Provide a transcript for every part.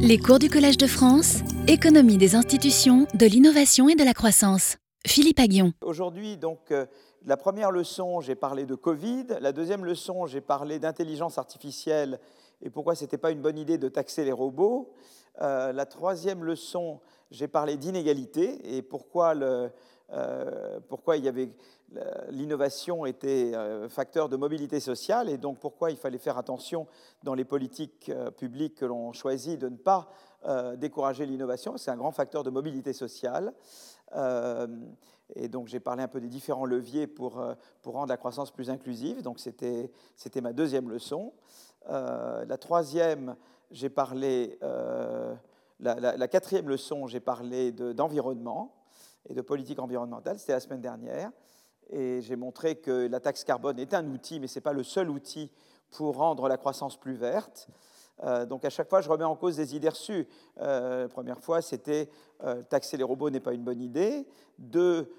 Les cours du Collège de France, économie des institutions, de l'innovation et de la croissance. Philippe Aguillon. Aujourd'hui, donc, euh, la première leçon, j'ai parlé de Covid. La deuxième leçon, j'ai parlé d'intelligence artificielle et pourquoi ce n'était pas une bonne idée de taxer les robots. Euh, la troisième leçon, j'ai parlé d'inégalité et pourquoi, le, euh, pourquoi il y avait l'innovation était facteur de mobilité sociale et donc pourquoi il fallait faire attention dans les politiques publiques que l'on choisit de ne pas décourager l'innovation. C'est un grand facteur de mobilité sociale. et donc j'ai parlé un peu des différents leviers pour, pour rendre la croissance plus inclusive. Donc c'était ma deuxième leçon. la troisième, j'ai parlé, la, quatrième leçon, j'ai parlé d'environnement et de politique environnementale. C'était la semaine dernière et j'ai montré que la taxe carbone est un outil, mais ce n'est pas le seul outil pour rendre la croissance plus verte. Euh, donc à chaque fois, je remets en cause des idées reçues. Euh, la première fois, c'était euh, taxer les robots n'est pas une bonne idée. Deux,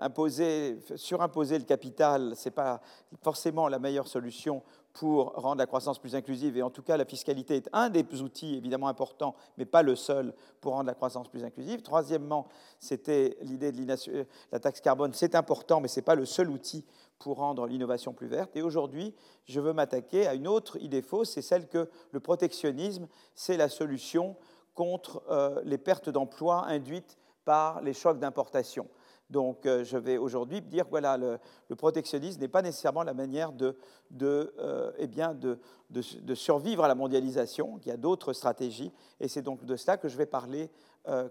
imposer, surimposer le capital, ce n'est pas forcément la meilleure solution pour rendre la croissance plus inclusive. Et en tout cas, la fiscalité est un des outils évidemment importants, mais pas le seul pour rendre la croissance plus inclusive. Troisièmement, c'était l'idée de la taxe carbone. C'est important, mais ce n'est pas le seul outil pour rendre l'innovation plus verte. Et aujourd'hui, je veux m'attaquer à une autre idée fausse, c'est celle que le protectionnisme, c'est la solution contre euh, les pertes d'emplois induites par les chocs d'importation. Donc euh, je vais aujourd'hui dire voilà, le, protectionnisme n'est pas nécessairement la manière de, euh, eh survivre à la mondialisation, il y a d'autres stratégies, et c'est donc de cela que je vais parler, euh,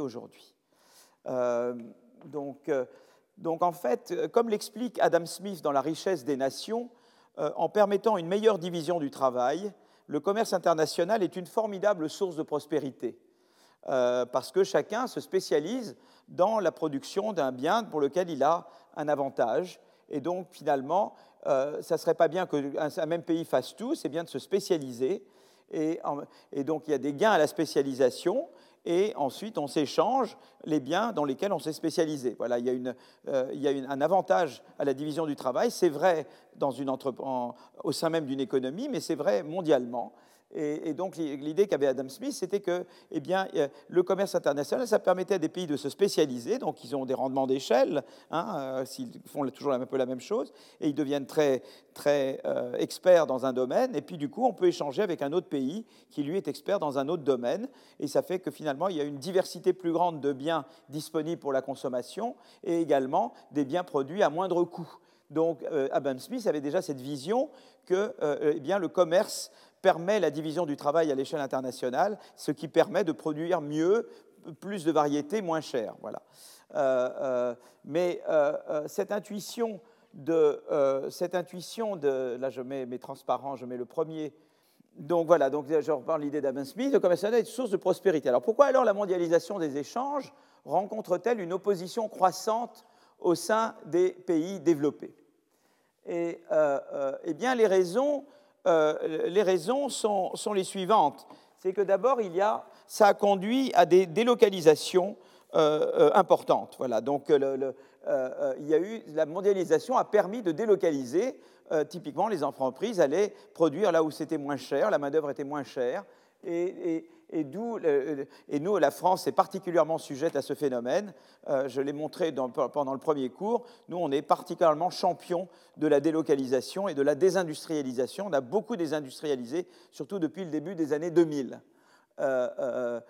aujourd'hui. donc, donc en fait, comme l'explique Adam Smith dans La richesse des nations, en permettant une meilleure division du travail, le commerce international est une formidable source de prospérité. Parce que chacun se spécialise dans la production d'un bien pour lequel il a un avantage. Et donc, finalement, euh, ça ne serait pas bien qu'un même pays fasse tout, c'est bien de se spécialiser. Et, donc, il y a des gains à la spécialisation, et ensuite, on s'échange les biens dans lesquels on s'est spécialisé. Voilà, il y a, euh, un avantage à la division du travail. C'est vrai dans une au sein même d'une économie, mais c'est vrai mondialement. Et, donc l'idée qu'avait Adam Smith, c'était que eh bien, euh, le commerce international, ça permettait à des pays de se spécialiser, donc ils ont des rendements d'échelle, hein, euh, s'ils font toujours un peu la même chose, et ils deviennent très, très euh, experts dans un domaine, et puis du coup on peut échanger avec un autre pays qui lui est expert dans un autre domaine, et ça fait que finalement il y a une diversité plus grande de biens disponibles pour la consommation, et également des biens produits à moindre coût. Donc Adam Smith avait déjà cette vision que eh bien, le commerce permet la division du travail à l'échelle internationale, ce qui permet de produire mieux, plus de variétés, moins cher. Voilà. Euh, euh, mais euh, cette intuition de, cette intuition de, là je mets mes transparents, je mets le premier. Donc voilà, donc je reprends l'idée d'Adam Smith, le commerce est une source de prospérité. Alors pourquoi alors la mondialisation des échanges rencontre-t-elle une opposition croissante au sein des pays développés? Et eh bien les raisons euh, les raisons sont, les suivantes. C'est que d'abord, il y a, ça a conduit à des délocalisations euh, euh, importantes. Voilà, donc il y a eu, la mondialisation a permis de délocaliser. typiquement, les entreprises allaient produire là où c'était moins cher, la main-d'œuvre était moins chère, et, nous, la France est particulièrement sujette à ce phénomène. Euh, je l'ai montré pendant le premier cours. Nous, on est particulièrement champion de la délocalisation et de la désindustrialisation. On a beaucoup désindustrialisé, surtout depuis le début des années 2000. Euh, euh,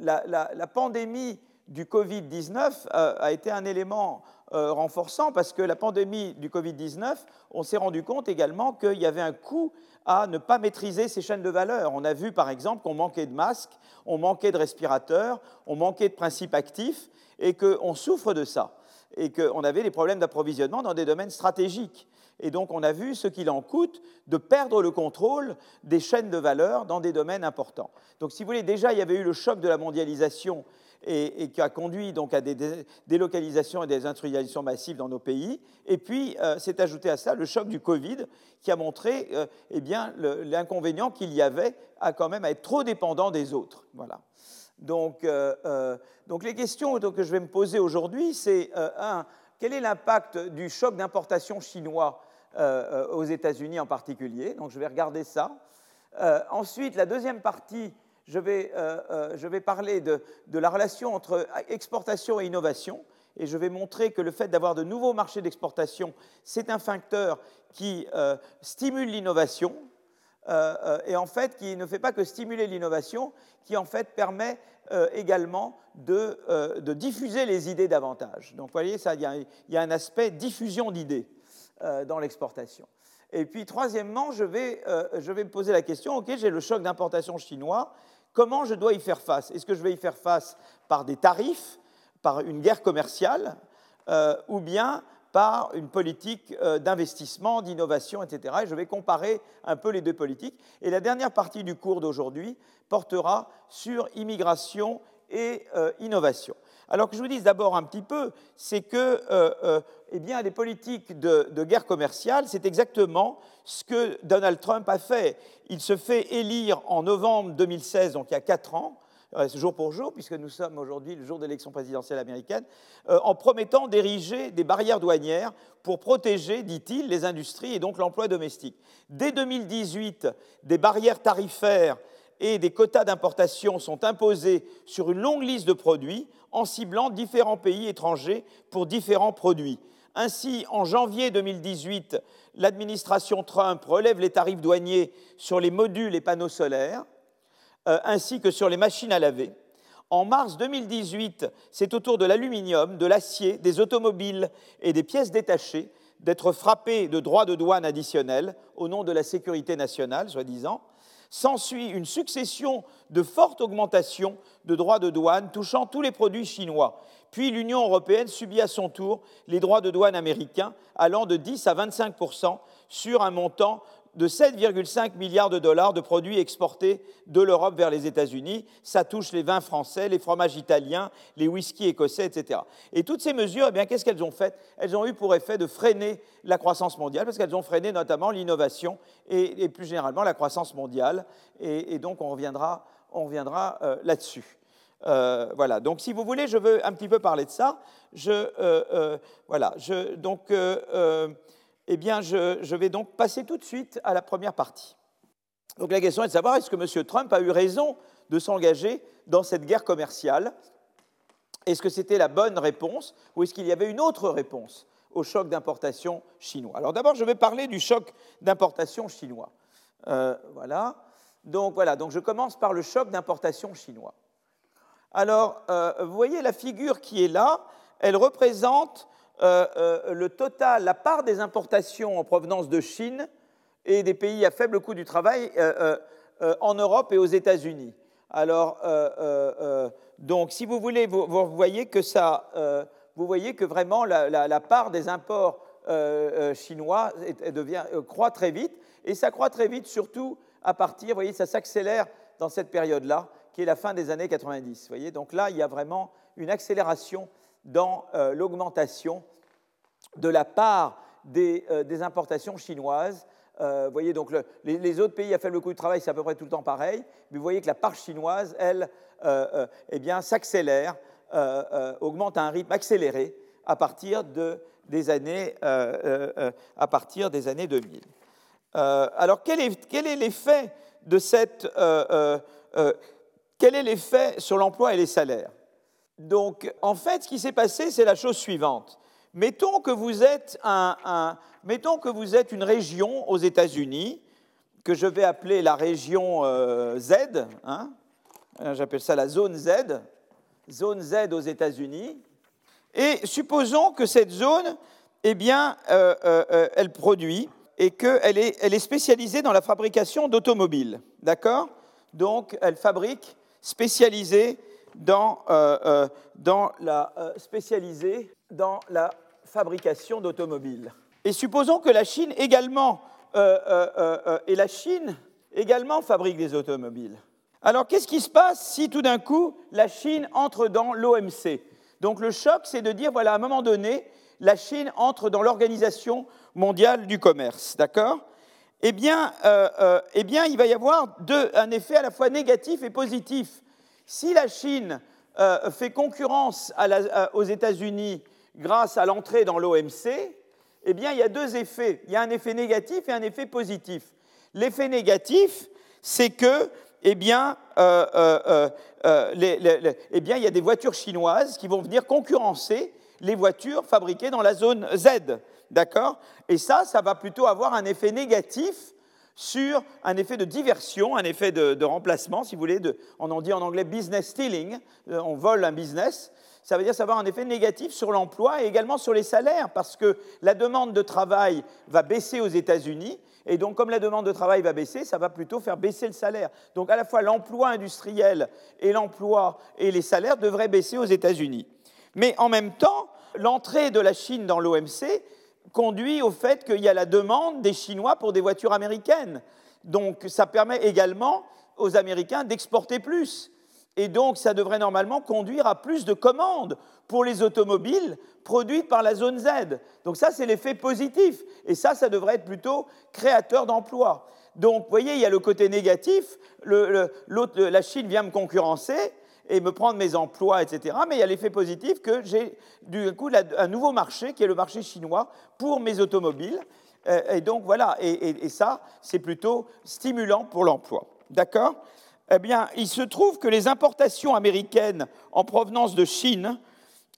la, pandémie du Covid-19 a été un élément renforçant parce que la pandémie du Covid-19, on s'est rendu compte également qu'il y avait un coût à ne pas maîtriser ces chaînes de valeur. On a vu par exemple qu'on manquait de masques, on manquait de respirateurs, on manquait de principes actifs et qu'on souffre de ça et qu'on avait des problèmes d'approvisionnement dans des domaines stratégiques. Et donc on a vu ce qu'il en coûte de perdre le contrôle des chaînes de valeur dans des domaines importants. Donc si vous voulez, déjà il y avait eu le choc de la mondialisation et, qui a conduit donc à des délocalisations et des industrialisations massives dans nos pays. Et puis, euh, s'est ajouté à ça le choc du Covid, qui a montré euh, eh bien, l'inconvénient qu'il y avait à quand même être trop dépendant des autres. Voilà. Donc, euh, donc les questions que je vais me poser aujourd'hui, c'est un, quel est l'impact du choc d'importation chinois aux États-Unis en particulier? Donc, je vais regarder ça. ensuite, la deuxième partie, je vais, je vais parler de, la relation entre exportation et innovation. Et je vais montrer que le fait d'avoir de nouveaux marchés d'exportation, c'est un facteur qui stimule l'innovation, euh, euh, et en fait qui ne fait pas que stimuler l'innovation, qui en fait permet euh, également de, diffuser les idées davantage. Donc vous voyez, il y, a un aspect diffusion d'idées dans l'exportation. Et puis troisièmement, je vais, je vais me poser la question, ok, j'ai le choc d'importation chinois, comment je dois y faire face? Est-ce que je vais y faire face par des tarifs, par une guerre commerciale, ou bien par une politique euh, d'investissement, d'innovation, etc. Et je vais comparer un peu les deux politiques. Et la dernière partie du cours d'aujourd'hui portera sur immigration et euh, innovation. Alors que je vous dise d'abord un petit peu, c'est que euh, eh bien, les politiques de, guerre commerciale, c'est exactement ce que Donald Trump a fait. Il se fait élire en novembre 2016, donc il y a quatre ans, jour pour jour, puisque nous sommes aujourd'hui le jour de l'élection présidentielle américaine, euh, en promettant d'ériger des barrières douanières pour protéger, dit-il, les industries et donc l'emploi domestique. Dès 2018, des barrières tarifaires et des quotas d'importation sont imposés sur une longue liste de produits en ciblant différents pays étrangers pour différents produits. Ainsi, en janvier 2018, l'administration Trump relève les tarifs douaniers sur les modules et panneaux solaires. Euh, ainsi que sur les machines à laver. En mars 2018, c'est au tour de l'aluminium, de l'acier, des automobiles et des pièces détachées d'être frappés de droits de douane additionnels au nom de la sécurité nationale, soi-disant. S'ensuit une succession de fortes augmentations de droits de douane touchant tous les produits chinois. Puis l'Union européenne subit à son tour les droits de douane américains allant de 10 à 25% sur un montant de 7,5 milliards de dollars de produits exportés de l'Europe vers les États-Unis. Ça touche les vins français, les fromages italiens, les whiskies écossais, etc. Et toutes ces mesures, eh bien, qu'est-ce qu'elles ont fait? Elles ont eu pour effet de freiner la croissance mondiale, parce qu'elles ont freiné notamment l'innovation et, plus généralement la croissance mondiale. Et, donc, on reviendra, on reviendra euh, là-dessus. Euh, voilà. Donc, si vous voulez, je veux un petit peu parler de ça. Je, euh, voilà. Je, donc, eh bien, je, vais donc passer tout de suite à la première partie. Donc la question est de savoir est-ce que M. Trump a eu raison de s'engager dans cette guerre commerciale? Est-ce que c'était la bonne réponse ou est-ce qu'il y avait une autre réponse au choc d'importation chinois? Alors d'abord, je vais parler du choc d'importation chinois. Euh, voilà. Donc voilà, donc je commence par le choc d'importation chinois. Alors, euh, vous voyez la figure qui est là, elle représente euh, euh, le total, la part des importations en provenance de Chine et des pays à faible coût du travail euh, en Europe et aux États-Unis. Alors, donc, si vous voulez, vous, voyez que ça, vous voyez que vraiment la, part des imports chinois croît très vite, et ça croît très vite surtout à partir, vous voyez, ça s'accélère dans cette période-là, qui est la fin des années 90. Vous voyez, donc là, il y a vraiment une accélération dans l'augmentation de la part des, euh, importations chinoises. Euh, vous voyez, donc les, autres pays à faible coût du travail, c'est à peu près tout le temps pareil, mais vous voyez que la part chinoise, elle, euh, eh bien, s'accélère, augmente à un rythme accéléré à partir, des, années, à partir des années 2000. alors, quel est, quel est l'effet de cette... quel est l'effet sur l'emploi et les salaires? Donc, en fait, ce qui s'est passé, c'est la chose suivante. Mettons que vous êtes, une région aux États-Unis, que je vais appeler la région euh, Z, hein. j'appelle ça la zone Z, zone Z aux États-Unis, et supposons que cette zone, eh bien, euh, euh, elle produit et qu'elle est, elle est spécialisée dans la fabrication d'automobiles, d'accord? Donc, elle fabrique spécialisée dans, dans la spécialisée dans la fabrication d'automobiles. Et supposons que la Chine également, euh, euh, euh, et la Chine également fabrique des automobiles. Alors qu'est-ce qui se passe si tout d'un coup la Chine entre dans l'OMC Donc le choc, c'est de dire, voilà, à un moment donné, la Chine entre dans l'Organisation mondiale du commerce, d'accord? Eh bien, eh bien, il va y avoir un effet à la fois négatif et positif. Si la Chine fait concurrence aux États-Unis grâce à l'entrée dans l'OMC, eh il y a deux effets. Il y a un effet négatif et un effet positif. L'effet négatif, c'est que, euh, euh, euh, il y a des voitures chinoises qui vont venir concurrencer les voitures fabriquées dans la zone Z. D'accord? Et ça, ça va plutôt avoir un effet négatif sur un effet de diversion, un effet de, remplacement, si vous voulez, on en dit en anglais business stealing, on vole un business, ça veut dire avoir un effet négatif sur l'emploi et également sur les salaires, parce que la demande de travail va baisser aux États-Unis, et donc comme la demande de travail va baisser, ça va plutôt faire baisser le salaire. Donc à la fois l'emploi industriel et l'emploi et les salaires devraient baisser aux États-Unis. Mais en même temps, l'entrée de la Chine dans l'OMC conduit au fait qu'il y a la demande des Chinois pour des voitures américaines. Donc ça permet également aux Américains d'exporter plus. Et donc, ça devrait normalement conduire à plus de commandes pour les automobiles produites par la zone Z. Donc ça, c'est l'effet positif. Et ça, ça devrait être plutôt créateur d'emplois. Donc, vous voyez, il y a le côté négatif. la Chine vient me concurrencer et me prendre mes emplois, etc. Mais il y a l'effet positif que j'ai du coup un nouveau marché qui est le marché chinois pour mes automobiles. Euh, et donc voilà, et ça, c'est plutôt stimulant pour l'emploi. D'accord? Eh bien, il se trouve que les importations américaines en provenance de Chine,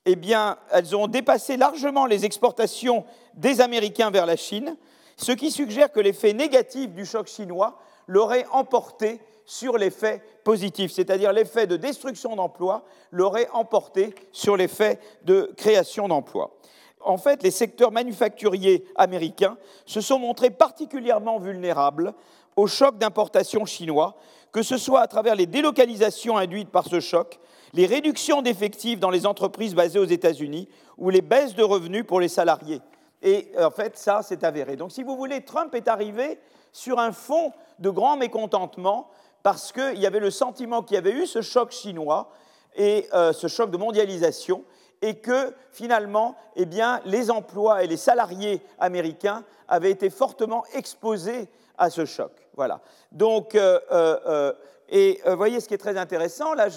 eh bien, elles ont dépassé largement les exportations des Américains vers la Chine, ce qui suggère que l'effet négatif du choc chinois l'aurait emporté sur l'effet positif, c'est-à-dire l'effet de destruction d'emplois l'aurait emporté sur l'effet de création d'emplois. En fait, les secteurs manufacturiers américains se sont montrés particulièrement vulnérables au choc d'importation chinois, que ce soit à travers les délocalisations induites par ce choc, les réductions d'effectifs dans les entreprises basées aux États-Unis ou les baisses de revenus pour les salariés. Et en fait, ça, c'est avéré. Donc, si vous voulez, Trump est arrivé sur un fond de grand mécontentement parce qu'il y avait le sentiment qu'il y avait eu ce choc chinois et euh, ce choc de mondialisation et que finalement, eh les emplois et les salariés américains avaient été fortement exposés à ce choc. Voilà. Donc, euh, euh, et voyez ce qui est très intéressant, là,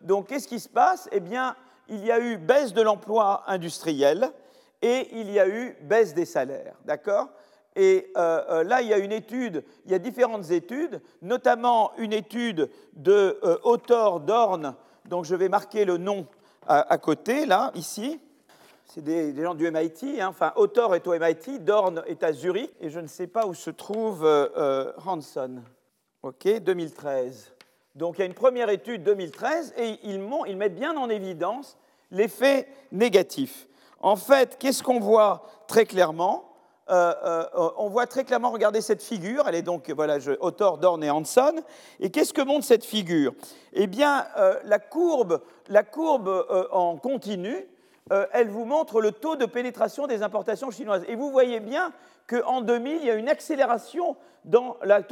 donc qu'est-ce qui se passe? Eh bien, il y a eu baisse de l'emploi industriel et il y a eu baisse des salaires, d'accord? Et là, il y a une étude, il y a différentes études, notamment une étude de Autor Dorn, donc je vais marquer le nom à côté, là, ici, c'est des, gens du MIT. Hein. Enfin, Autor est au MIT, Dorn est à Zurich, et je ne sais pas où se trouve euh, euh, Hanson. OK, 2013. Donc il y a une première étude 2013, et ils mettent bien en évidence l'effet négatif. En fait, qu'est-ce qu'on voit très clairement? Euh, on voit très clairement, regardez cette figure, elle est donc, voilà, je, Dorn et Hanson. Et qu'est-ce que montre cette figure? Eh bien, la courbe, la courbe en continu, euh, elle vous montre le taux de pénétration des importations chinoises. Et vous voyez bien qu'en 2000, il y a une accélération dans la,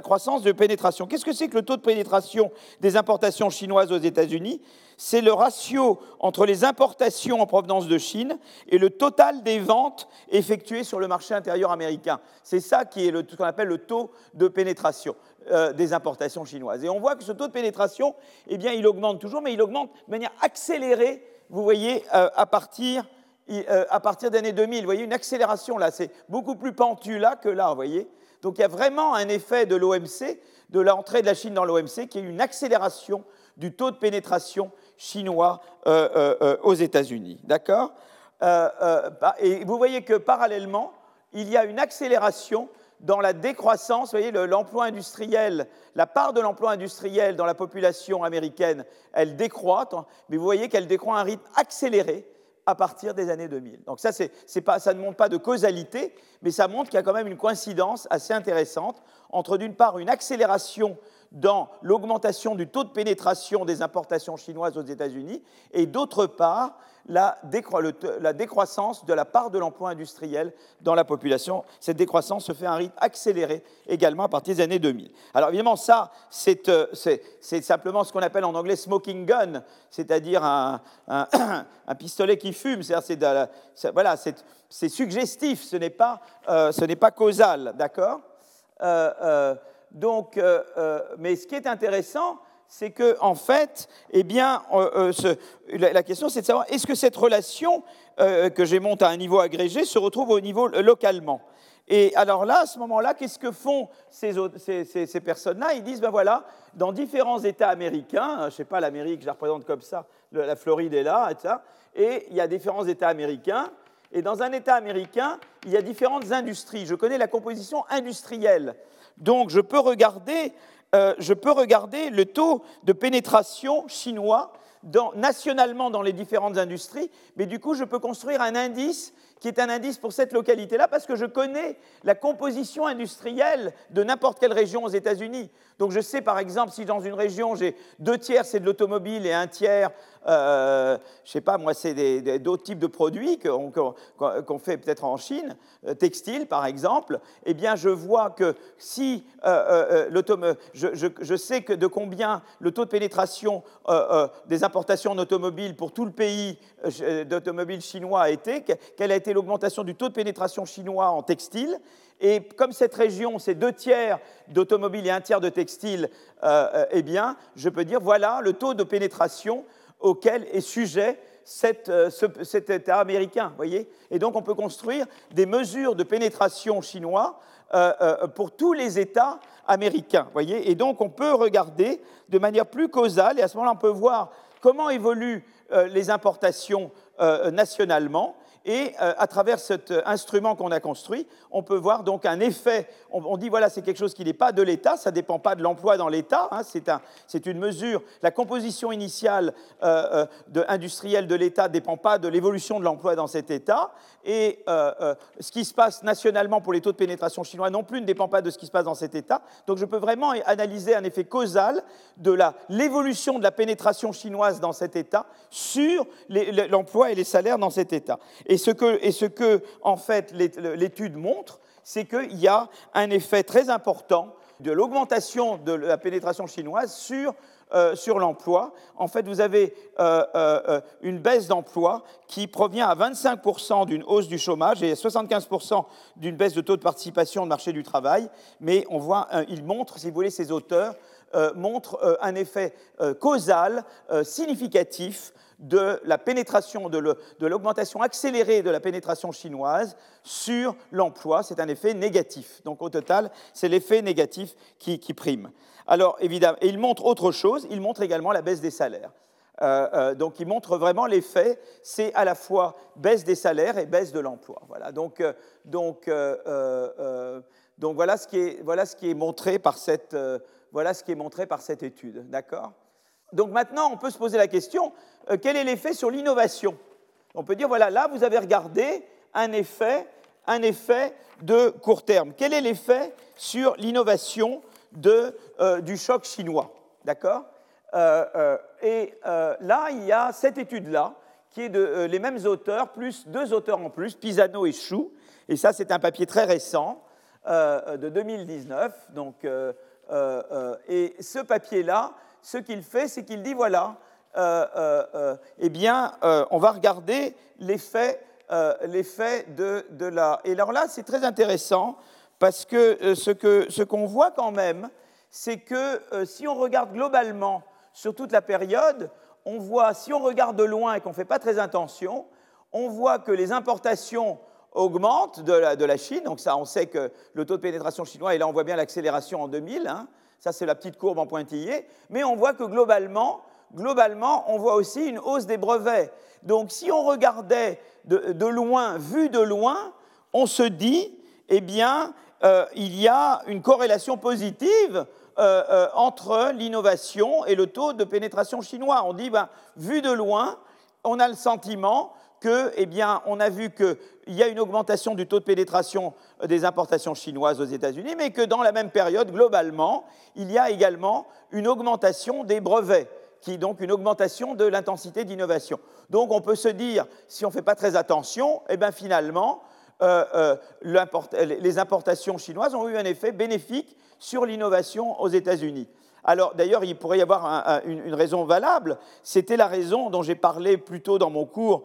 croissance de pénétration. Qu'est-ce que c'est que le taux de pénétration des importations chinoises aux États-Unis? C'est le ratio entre les importations en provenance de Chine et le total des ventes effectuées sur le marché intérieur américain. C'est ça qui est ce qu'on appelle le taux de pénétration euh, des importations chinoises. Et on voit que ce taux de pénétration, eh bien, il augmente toujours, mais il augmente de manière accélérée vous voyez, euh, à partir, euh, partir d'année 2000, vous voyez une accélération là, c'est beaucoup plus pentu là que là, vous voyez. Donc il y a vraiment un effet de l'OMC, de l'entrée de la Chine dans l'OMC, qui est une accélération du taux de pénétration chinois euh, aux États-Unis. D'accord? Bah, Et vous voyez que parallèlement, il y a une accélération dans la décroissance, vous voyez, l'emploi industriel, la part de l'emploi industriel dans la population américaine, elle décroît, mais vous voyez qu'elle décroît à un rythme accéléré à partir des années 2000. Donc ça, ça ne montre pas de causalité, mais ça montre qu'il y a quand même une coïncidence assez intéressante entre, d'une part, une accélération dans l'augmentation du taux de pénétration des importations chinoises aux États-Unis, et d'autre part, la, décroissance de la part de l'emploi industriel dans la population. Cette décroissance se fait à un rythme accéléré également à partir des années 2000. Alors évidemment, ça, c'est euh, simplement ce qu'on appelle en anglais smoking gun, c'est-à-dire un, pistolet qui fume. C'est suggestif, ce n'est pas, euh, pas, causal, d'accord? Euh, donc, mais ce qui est intéressant, c'est que, en fait, eh bien, euh, euh, la, question, c'est de savoir est-ce que cette relation euh, que j'ai montée à un niveau agrégé se retrouve au niveau localement? Et alors là, à ce moment-là, qu'est-ce que font ces, ces, personnes-là? Ils disent, ben voilà, dans différents États américains, je ne sais pas, l'Amérique, je la représente comme ça, la Floride est là, etc., et il y a différents États américains, et dans un État américain, il y a différentes industries. Je connais la composition industrielle. Donc, je peux regarder, euh, je peux regarder le taux de pénétration chinois nationalement dans les différentes industries, mais du coup, je peux construire un indice qui est un indice pour cette localité-là, parce que je connais la composition industrielle de n'importe quelle région aux États-Unis. Donc je sais par exemple si dans une région j'ai deux tiers c'est de l'automobile et un tiers, euh, je sais pas moi, c'est d'autres types de produits qu'on fait peut-être en Chine, euh, textile par exemple, eh bien je vois que si euh, euh je, je, je, sais que de combien le taux de pénétration des importations d'automobiles pour tout le pays d'automobiles chinois a été, quelle a été l'augmentation du taux de pénétration chinois en textile, et comme cette région, c'est deux tiers d'automobiles et un tiers de textile, euh, euh, eh bien, je peux dire, voilà le taux de pénétration auquel est sujet euh, cet État américain. Voyez et donc, on peut construire des mesures de pénétration chinois pour tous les États américains. Voyez et donc, on peut regarder de manière plus causale, et à ce moment-là, on peut voir comment évoluent les importations nationalement? Et euh, à travers cet euh, instrument qu'on a construit, on peut voir donc un effet. On, dit voilà, c'est quelque chose qui n'est pas de l'État, ça ne dépend pas de l'emploi dans l'État, hein, c'est une mesure. La composition initiale euh, industrielle de l'État ne dépend pas de l'évolution de l'emploi dans cet État. Et ce qui se passe nationalement pour les taux de pénétration chinois non plus ne dépend pas de ce qui se passe dans cet État. Donc je peux vraiment analyser un effet causal de l'évolution de la pénétration chinoise dans cet État sur l'emploi et les salaires dans cet État. Ce que, l'étude montre, c'est qu'il y a un effet très important de l'augmentation de la pénétration chinoise sur, euh, l'emploi. En fait, vous avez euh, euh, une baisse d'emploi qui provient à 25% d'une hausse du chômage et à 75% d'une baisse de taux de participation au marché du travail. Mais on voit, il montre, si vous voulez, ces auteurs montrent un effet causal significatif de la pénétration, de l'augmentation accélérée de la pénétration chinoise sur l'emploi. C'est un effet négatif. Donc au total, c'est l'effet négatif qui, prime. Alors évidemment, et il montre autre chose, il montre également la baisse des salaires. Euh, euh, donc il montre vraiment l'effet, c'est à la fois baisse des salaires et baisse de l'emploi. Voilà. Donc, euh, donc, donc voilà, ce qui est, voilà ce qui est montré par cette, voilà ce qui est montré par cette étude. D'accord? Donc maintenant, on peut se poser la question, euh, quel est l'effet sur l'innovation? On peut dire, voilà, là, vous avez regardé un effet, un effet de court terme. Quel est l'effet sur l'innovation euh, du choc chinois? D'accord? Euh, Et là, il y a cette étude-là, qui est de les mêmes auteurs, plus deux auteurs en plus, Pisano et Chou. Et ça, c'est un papier très récent, de 2019. Donc, et ce papier-là, ce qu'il fait, c'est qu'il dit voilà, euh, euh, euh, eh bien, on va regarder l'effet de, de, la. Et alors là, c'est très intéressant parce que ce qu'on voit quand même, c'est que si on regarde globalement sur toute la période, on voit, si on regarde de loin et qu'on ne fait pas très attention, on voit que les importations augmentent de la, de la, Chine. Donc ça, on sait que le taux de pénétration chinois, et là on voit bien l'accélération en 2000, hein, ça, c'est la petite courbe en pointillé. Mais on voit que globalement, globalement, on voit aussi une hausse des brevets. Donc, si on regardait de, loin, vu de loin, on se dit, eh bien, euh, il y a une corrélation positive euh, euh, entre l'innovation et le taux de pénétration chinois. On dit, ben, vu de loin, on a le sentiment que, eh on a vu qu'il y a une augmentation du taux de pénétration des importations chinoises aux États-Unis, mais que dans la même période, globalement, il y a également une augmentation des brevets, qui donc une augmentation de l'intensité d'innovation. Donc, on peut se dire, si on ne fait pas très attention, eh finalement, euh, euh, les importations chinoises ont eu un effet bénéfique sur l'innovation aux États-Unis. Alors d'ailleurs, il pourrait y avoir une, raison valable. C'était la raison dont j'ai parlé plus tôt dans mon cours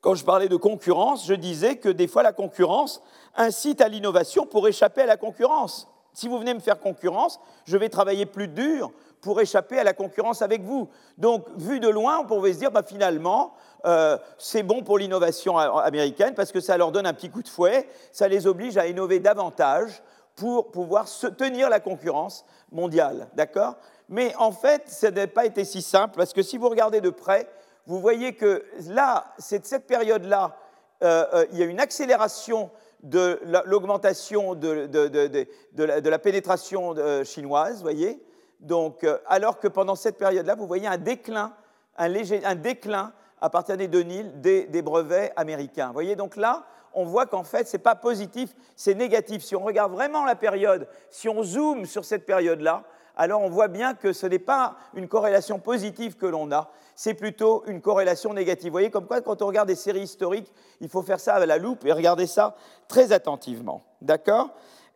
quand je parlais de concurrence, je disais que des fois la concurrence incite à l'innovation pour échapper à la concurrence. Si vous venez me faire concurrence, je vais travailler plus dur pour échapper à la concurrence avec vous. Donc, vu de loin, on pourrait se dire, bah, finalement, euh, c'est bon pour l'innovation américaine parce que ça leur donne un petit coup de fouet, ça les oblige à innover davantage pour pouvoir se tenir la concurrence mondiale. D'accord? Mais en fait, ça n'a pas été si simple parce que si vous regardez de près, vous voyez que là, c'est cette période-là, euh, euh, il y a une accélération de l'augmentation de, de, la, pénétration chinoise, voyez donc, euh, alors que pendant cette période-là, vous voyez un déclin, un, léger, un déclin à partir des 2000 des, des brevets américains. Voyez, donc là, on voit qu'en fait, ce n'est pas positif, c'est négatif. Si on regarde vraiment la période, si on zoome sur cette période-là, alors on voit bien que ce n'est pas une corrélation positive que l'on a, c'est plutôt une corrélation négative. Vous voyez, comme quoi, quand on regarde des séries historiques, il faut faire ça à la loupe et regarder ça très attentivement. D'accord?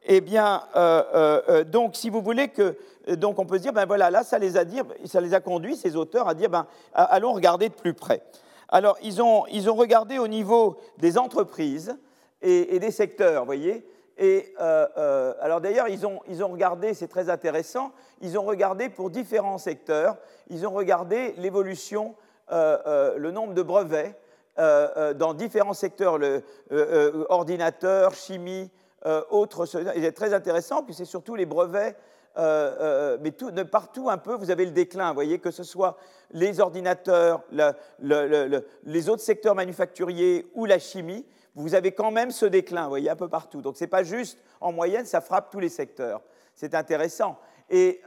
Eh bien, euh, euh, euh, donc, si vous voulez que, donc, on peut se dire, ben voilà, là, ça les a conduits ces auteurs à dire, ben, allons regarder de plus près. Alors, ils ont, ils ont regardé au niveau des entreprises et, des secteurs, voyez? Et alors, d'ailleurs, ils ont, ils ont regardé, c'est très intéressant, ils ont regardé pour différents secteurs, ils ont regardé l'évolution, le nombre de brevets dans différents secteurs, le, ordinateur, chimie euh, autre, il est très intéressant, puis c'est surtout les brevets, euh, euh, mais partout un peu, vous avez le déclin, voyez, que ce soit les ordinateurs, les autres secteurs manufacturiers ou la chimie, vous avez quand même ce déclin, vous voyez, un peu partout. Donc ce n'est pas juste en moyenne, ça frappe tous les secteurs. C'est intéressant. Et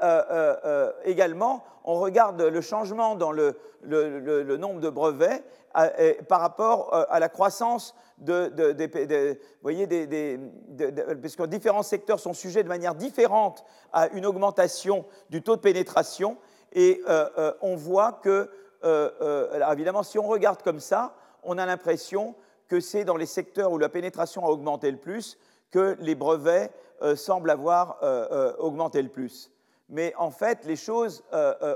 également, on regarde le changement dans le, nombre de brevets par rapport à la croissance de, voyez, des, parce que différents secteurs sont sujets de manière différente à une augmentation du taux de pénétration, et euh, euh, on voit que, euh, alors évidemment, si on regarde comme ça, on a l'impression que c'est dans les secteurs où la pénétration a augmenté le plus que les brevets semblent avoir augmenté le plus. Mais en fait, les choses,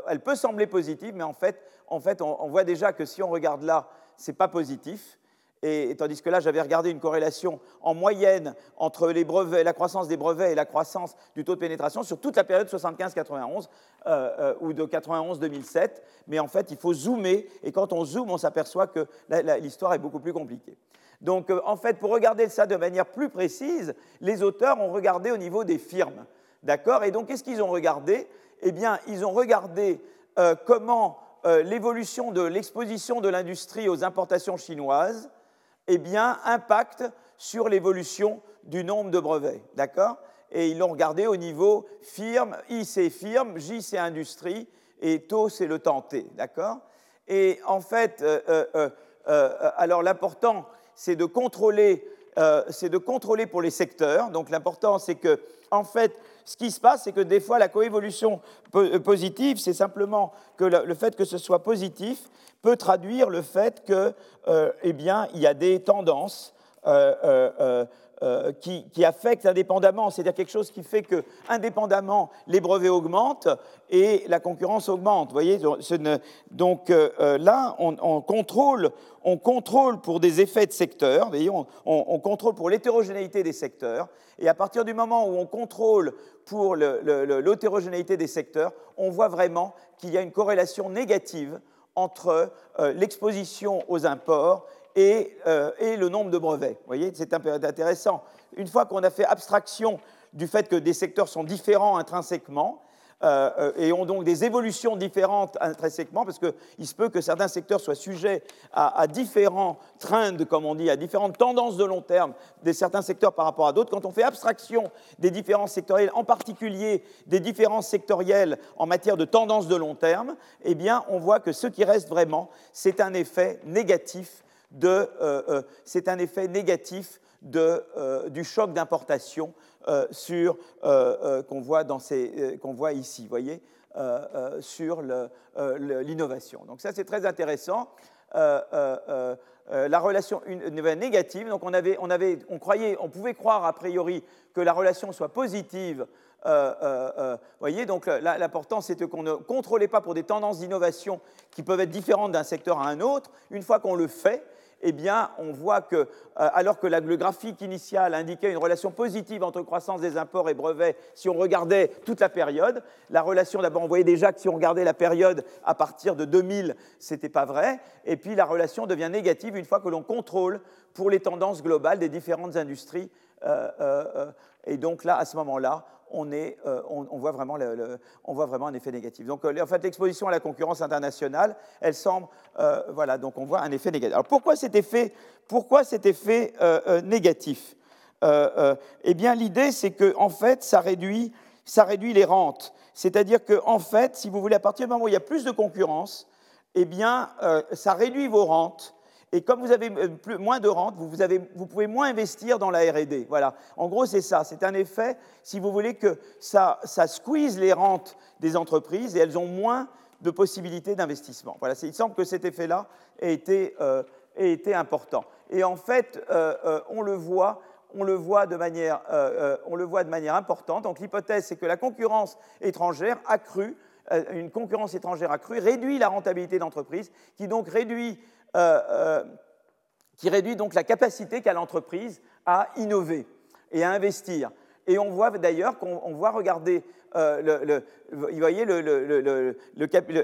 elles peuvent sembler positives, mais en fait, en fait on, on voit déjà que si on regarde là, ce n'est pas positif. Et, tandis que là, j'avais regardé une corrélation en moyenne entre la croissance des brevets et la croissance du taux de pénétration sur toute la période 75-91 euh, euh, ou de 91-2007. Mais en fait, il faut zoomer, et quand on zoome, on s'aperçoit que l'histoire est beaucoup plus compliquée. Donc, euh, en fait, pour regarder ça de manière plus précise, les auteurs ont regardé au niveau des firmes. D'accord? Et donc, qu'est-ce qu'ils ont regardé? Eh bien, ils ont regardé comment l'évolution de l'exposition de l'industrie aux importations chinoises eh bien, impacte sur l'évolution du nombre de brevets. D'accord? Et ils l'ont regardé au niveau firme, I c'est firme, J c'est industrie, et taux c'est le temps T. D'accord? Et en fait, euh, euh, euh, alors l'important, c'est de contrôler c'est de contrôler pour les secteurs. Donc l'important, c'est que, en fait, ce qui se passe, c'est que des fois, la coévolution positive, c'est simplement que le, fait que ce soit positif, peut traduire le fait que, euh, eh y a des tendances euh, euh, qui, affectent indépendamment, c'est-à-dire quelque chose qui fait que, indépendamment, les brevets augmentent et la concurrence augmente. Voyez, donc là, on, contrôle, on contrôle pour des effets de secteur, on, contrôle pour l'hétérogénéité des secteurs, et à partir du moment où on contrôle pour l'hétérogénéité des secteurs, on voit vraiment qu'il y a une corrélation négative entre euh, l'exposition aux imports euh, et, le nombre de brevets. Vous voyez, c'est intéressant. Une fois qu'on a fait abstraction du fait que des secteurs sont différents intrinsèquement, euh, euh, et ont donc des évolutions différentes intrinsèquement, parce qu'il se peut que certains secteurs soient sujets à, différents trends, comme on dit, à différentes tendances de long terme de certains secteurs par rapport à d'autres. Quand on fait abstraction des différences sectorielles, en particulier des différences sectorielles en matière de tendances de long terme, eh bien, on voit que ce qui reste vraiment, c'est un effet négatif de, euh, c'est un effet négatif de, du choc d'importation euh, euh, euh, qu'on voit, ici, voyez, sur l'innovation. Donc ça, c'est très intéressant. la relation négative. Donc on, croyait, on pouvait croire a priori que la relation soit positive. Vous voyez, donc l'important c'était qu'on ne contrôlait pas pour des tendances d'innovation qui peuvent être différentes d'un secteur à un autre. Une fois qu'on le fait, eh bien, on voit que, alors que le graphique initial indiquait une relation positive entre croissance des imports et brevets, si on regardait toute la période, la relation, d'abord, on voyait déjà que si on regardait la période à partir de 2000, ce n'était pas vrai, et puis la relation devient négative une fois que l'on contrôle pour les tendances globales des différentes industries. et donc là, à ce moment-là, euh, on, voit vraiment un effet négatif. Donc, euh, en fait, l'exposition à la concurrence internationale, elle semble, euh, voilà, donc on voit un effet négatif. Alors, pourquoi cet effet, pourquoi négatif? Eh bien, l'idée, c'est que, en fait, ça réduit, les rentes. C'est-à-dire que, fait, si vous voulez, à partir du moment où il y a plus de concurrence, eh bien, ça réduit vos rentes et comme vous avez euh, moins de rente, vous, pouvez moins investir dans la RD. Voilà. En gros, c'est ça. C'est un effet, si vous voulez, que ça, squeeze les rentes des entreprises et elles ont moins de possibilités d'investissement. Voilà. Il semble que cet effet-là ait été, euh, important. Et en fait, euh, on le voit. De manière, importante. Donc l'hypothèse, c'est que la concurrence étrangère accrue, une concurrence étrangère accrue, réduit la rentabilité d'entreprise, qui donc réduit euh, euh, qui réduit donc la capacité qu'a l'entreprise à innover et à investir. Et on voit d'ailleurs qu'on voit regarder,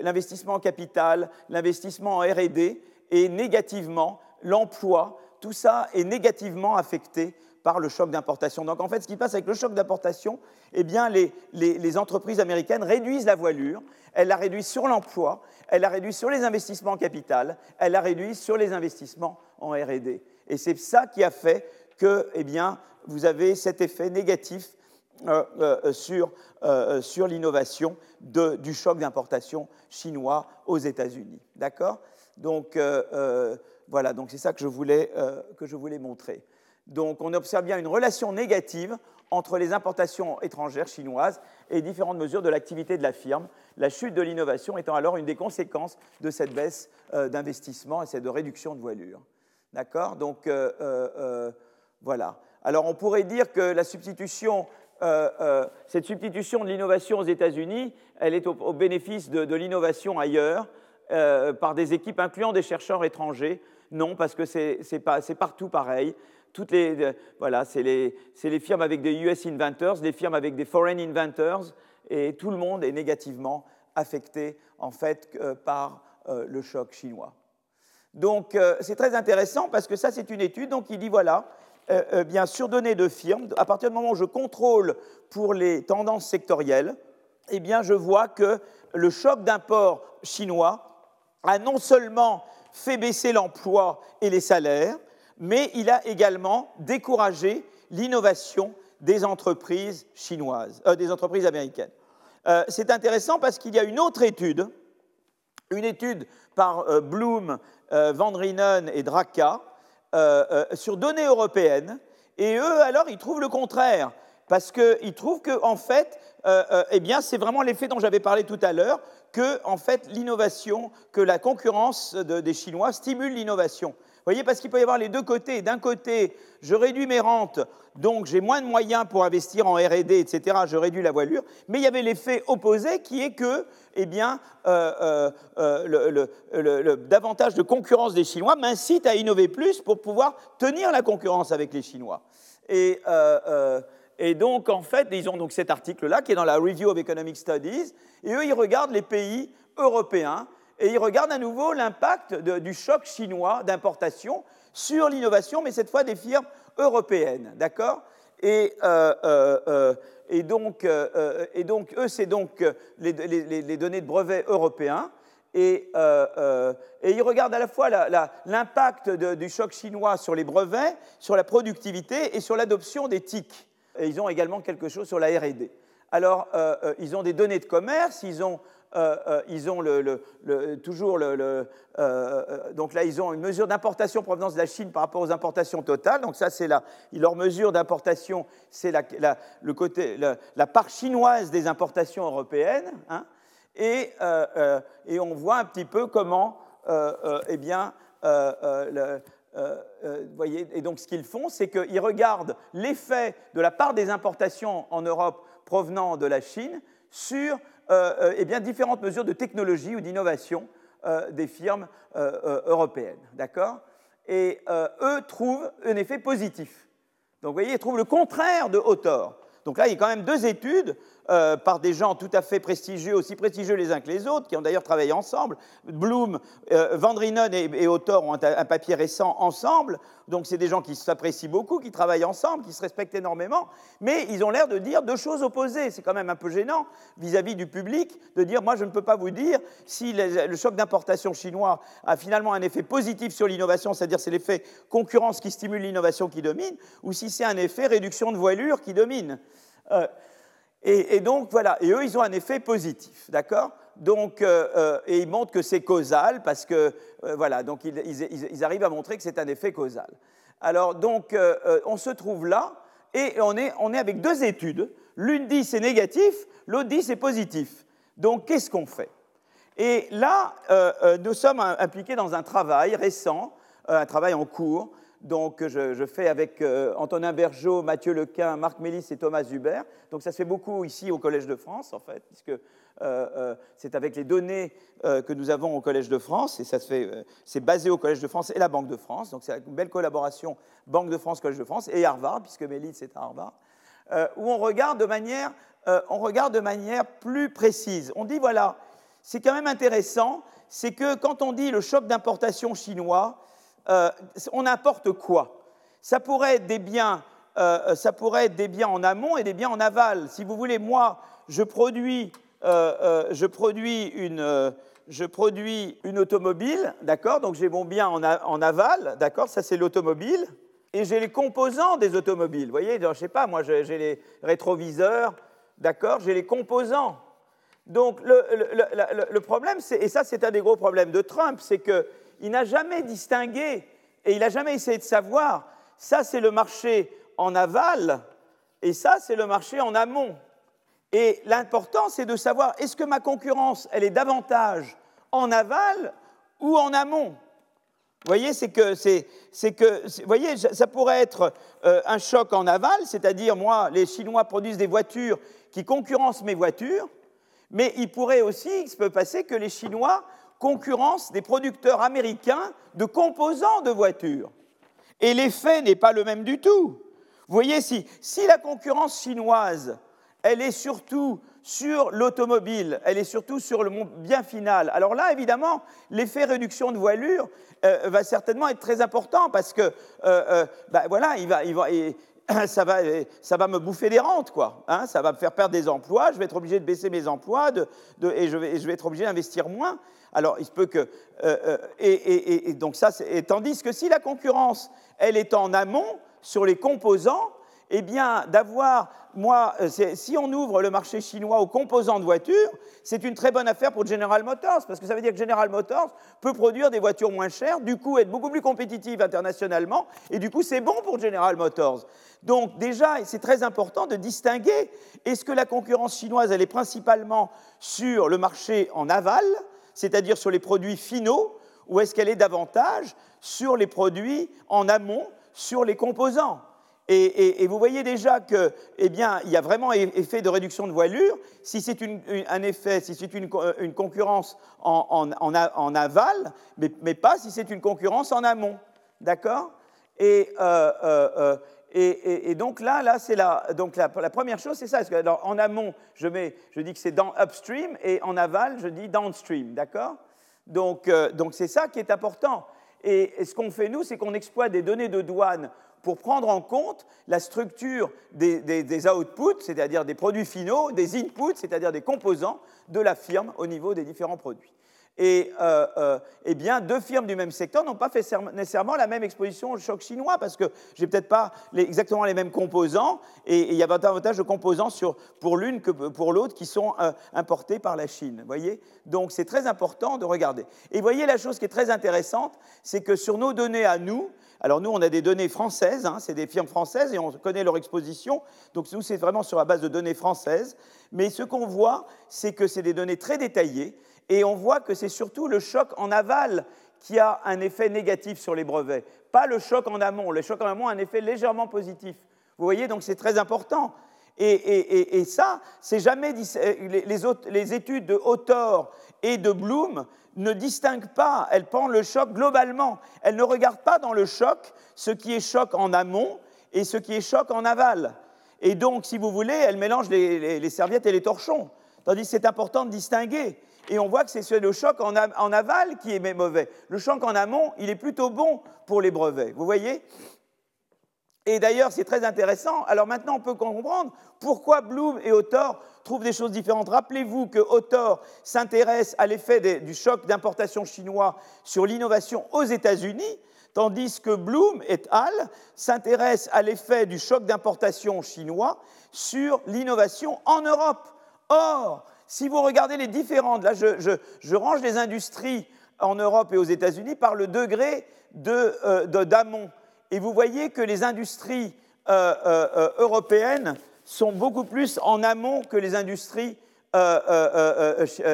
l'investissement en capital, l'investissement en RD, et négativement l'emploi, tout ça est négativement affecté par le choc d'importation. Donc en fait, ce qui passe avec le choc d'importation, eh bien, les, les, entreprises américaines réduisent la voilure, elles la réduisent sur l'emploi, elle a réduit sur les investissements en capital, elle a réduit sur les investissements en RD. Et c'est ça qui a fait que eh bien, vous avez cet effet négatif euh, euh, sur, euh, sur l'innovation du choc d'importation chinois aux États-Unis. D'accord? Donc voilà, donc c'est ça que je, voulais, que je voulais montrer. Donc on observe bien une relation négative entre les importations étrangères chinoises et différentes mesures de l'activité de la firme, la chute de l'innovation étant alors une des conséquences de cette baisse euh, d'investissement et cette réduction de voilure. D'accord? Donc euh, euh, voilà. Alors on pourrait dire que cette substitution de l'innovation aux États-Unis, elle est au, bénéfice de l'innovation ailleurs par des équipes incluant des chercheurs étrangers. Non, parce que c'est partout pareil toutes les, voilà, c'est les, les, firmes avec des US inventors, les firmes avec des foreign inventors, et tout le monde est négativement affecté en fait euh, par euh, le choc chinois. Donc euh, c'est très intéressant parce que ça c'est une étude donc il dit voilà bien sur données de firmes à partir du moment où je contrôle pour les tendances sectorielles eh je vois que le choc d'import chinois a non seulement fait baisser l'emploi et les salaires mais il a également découragé l'innovation des entreprises chinoises, euh, des entreprises américaines. Euh, c'est intéressant parce qu'il y a une autre étude, une étude par euh, Bloom, Van Rienen et Draka, sur données européennes, et eux, alors, ils trouvent le contraire, parce qu'ils trouvent que, en fait, eh bien, c'est vraiment l'effet dont j'avais parlé tout à l'heure, que, en fait, l'innovation, que la concurrence des Chinois stimule l'innovation voyez, parce qu'il peut y avoir les deux côtés. D'un côté, je réduis mes rentes, donc j'ai moins de moyens pour investir en RD, etc., je réduis la voilure, mais il y avait l'effet opposé qui est que, eh bien, euh, euh, euh, le, davantage de concurrence des Chinois m'incite à innover plus pour pouvoir tenir la concurrence avec les Chinois. Et, et donc, en fait, ils ont donc cet article-là qui est dans la Review of Economic Studies, et eux, ils regardent les pays européens et il regarde à nouveau l'impact du choc chinois d'importation sur l'innovation, mais cette fois des firmes européennes, d'accord? Et, euh, euh, euh, et, donc, eux, c'est donc les, données de brevets européens. Et, et, ils regardent à la fois l'impact du choc chinois sur les brevets, sur la productivité et sur l'adoption des TIC. Et ils ont également quelque chose sur la RD. Alors, ils ont des données de commerce, ils ont euh, euh, ils ont toujours le, euh, donc là ils ont une mesure d'importation provenance de la Chine par rapport aux importations totales. Donc ça c'est leur mesure d'importation, c'est la, le côté la, part chinoise des importations européennes. Hein. et, on voit un petit peu comment eh bien voyez, et donc ce qu'ils font, c'est qu'ils regardent l'effet de la part des importations en Europe provenant de la Chine sur eh bien, différentes mesures de technologie ou d'innovation euh, des firmes européennes. D'accord? Et eux trouvent un effet positif. Donc vous voyez, ils trouvent le contraire de haut tort. Donc là, il y a quand même deux études euh, par des gens tout à fait prestigieux, aussi prestigieux les uns que les autres, qui ont d'ailleurs travaillé ensemble. Bloom, euh, et, et Autor ont un, papier récent ensemble. Donc c'est des gens qui s'apprécient beaucoup, qui travaillent ensemble, qui se respectent énormément, mais ils ont l'air de dire deux choses opposées. C'est quand même un peu gênant vis-à-vis du public de dire moi je ne peux pas vous dire si le choc d'importation chinois a finalement un effet positif sur l'innovation, c'est-à-dire c'est l'effet concurrence qui stimule l'innovation qui domine, ou si c'est un effet réduction de voilure qui domine. Euh, et, donc, voilà, et eux, ils ont un effet positif, d'accord? Donc, euh, euh, et ils montrent que c'est causal parce que, voilà, donc ils, arrivent à montrer que c'est un effet causal. Alors, donc, on se trouve là et on est, on est avec deux études. L'une dit c'est négatif, l'autre dit c'est positif. Donc, qu'est-ce qu'on fait? Et là, nous sommes impliqués dans un travail récent, un travail en cours, donc, je, fais avec euh, Antonin Bergeau, Mathieu Lequin, Marc Mélis et Thomas Hubert. Donc, ça se fait beaucoup ici au Collège de France, en fait, puisque euh, euh, c'est avec les données que nous avons au Collège de France, et ça se fait, c'est basé au Collège de France et la Banque de France. Donc, c'est une belle collaboration Banque de France, Collège de France et Harvard, puisque Mélis est à Harvard, où on regarde de manière, on regarde de manière plus précise. On dit voilà, c'est quand même intéressant, c'est que quand on dit le choc d'importation chinois, euh, on importe quoi? Ça pourrait, être des biens, euh, ça pourrait être des biens en amont et des biens en aval. Si vous voulez, moi, je produis, euh, une, je produis une automobile, d'accord? Donc j'ai mon bien en, aval, d'accord? Ça, c'est l'automobile. Et j'ai les composants des automobiles. Vous voyez, je ne sais pas, moi, j'ai les rétroviseurs, d'accord? J'ai les composants. Donc le, le problème, et ça c'est un des gros problèmes de Trump, c'est que il n'a jamais distingué et il n'a jamais essayé de savoir, ça c'est le marché en aval et ça c'est le marché en amont. Et l'important c'est de savoir, est-ce que ma concurrence, elle est davantage en aval ou en amont? Vous voyez, c'est que, c'est, que, voyez, ça pourrait être euh, un choc en aval, c'est-à-dire, moi, les Chinois produisent des voitures qui concurrencent mes voitures, mais il pourrait aussi, il se peut passer que les Chinois concurrence des producteurs américains de composants de voitures. Et l'effet n'est pas le même du tout. Vous voyez, si, si la concurrence chinoise, elle est surtout sur l'automobile, elle est surtout sur le bien final. Alors là, évidemment, l'effet réduction de voilure euh, va certainement être très important parce que, bah, voilà, ça va, me bouffer des rentes, quoi. Hein, ça va me faire perdre des emplois, je vais être obligé de baisser mes emplois et, je vais, être obligé d'investir moins. Alors, il se peut que. Euh, euh, et, donc, ça, tandis que si la concurrence, elle est en amont sur les composants, eh bien, d'avoir, moi, euh, si on ouvre le marché chinois aux composants de voitures, c'est une très bonne affaire pour General Motors, parce que ça veut dire que General Motors peut produire des voitures moins chères, du coup être beaucoup plus compétitive internationalement, et du coup c'est bon pour General Motors. Donc déjà, c'est très important de distinguer, est-ce que la concurrence chinoise, elle est principalement sur le marché en aval, c'est-à-dire sur les produits finaux, ou est-ce qu'elle est davantage sur les produits en amont, sur les composants? Et, vous voyez déjà qu'il eh il y a vraiment effet de réduction de voilure. Si c'est un effet, si c'est une, concurrence en, aval, mais, pas si c'est une concurrence en amont. D'accord? Euh, euh, euh, et, donc là, là c'est la, donc la, première chose, c'est ça. en amont, je, dis que c'est dans upstream, et en aval, je dis downstream. D'accord? Donc c'est ça qui est important. Et, ce qu'on fait, nous, c'est qu'on exploite des données de douane pour prendre en compte la structure des, outputs, c'est-à-dire des produits finaux, des inputs, c'est-à-dire des composants de la firme au niveau des différents produits. Et euh, euh, eh bien, deux firmes du même secteur n'ont pas fait nécessairement la même exposition au choc chinois parce que j'ai peut-être pas exactement les mêmes composants et, il y a davantage de composants pour l'une que pour l'autre qui sont euh, importés par la Chine. Voyez? Donc c'est très important de regarder. Et voyez la chose qui est très intéressante, c'est que sur nos données à nous, alors nous, on a des données françaises, hein, c'est des firmes françaises et on connaît leur exposition. Donc nous, c'est vraiment sur la base de données françaises. Mais ce qu'on voit, c'est que c'est des données très détaillées et on voit que c'est surtout le choc en aval qui a un effet négatif sur les brevets, pas le choc en amont. Le choc en amont a un effet légèrement positif. Vous voyez, donc c'est très important. Et, ça, c'est jamais les, les, études de Autor et de Bloom ne distinguent pas, elles prennent le choc globalement. Elles ne regardent pas dans le choc ce qui est choc en amont et ce qui est choc en aval. Et donc, si vous voulez, elles mélangent les, serviettes et les torchons. Tandis que c'est important de distinguer. Et on voit que c'est le choc en, aval qui est mauvais. Le choc en amont, il est plutôt bon pour les brevets. Vous voyez? Et d'ailleurs, c'est très intéressant. Alors maintenant, on peut comprendre pourquoi Bloom et Autor trouvent des choses différentes. Rappelez-vous que Autor s'intéresse à l'effet du choc d'importation chinois sur l'innovation aux États-Unis, tandis que Bloom et al. s'intéressent à l'effet du choc d'importation chinois sur l'innovation en Europe. Or, si vous regardez les différentes, là je, range les industries en Europe et aux États-Unis par le degré euh, d'amont. De, et vous voyez que les industries euh, euh, européennes sont beaucoup plus en amont que les industries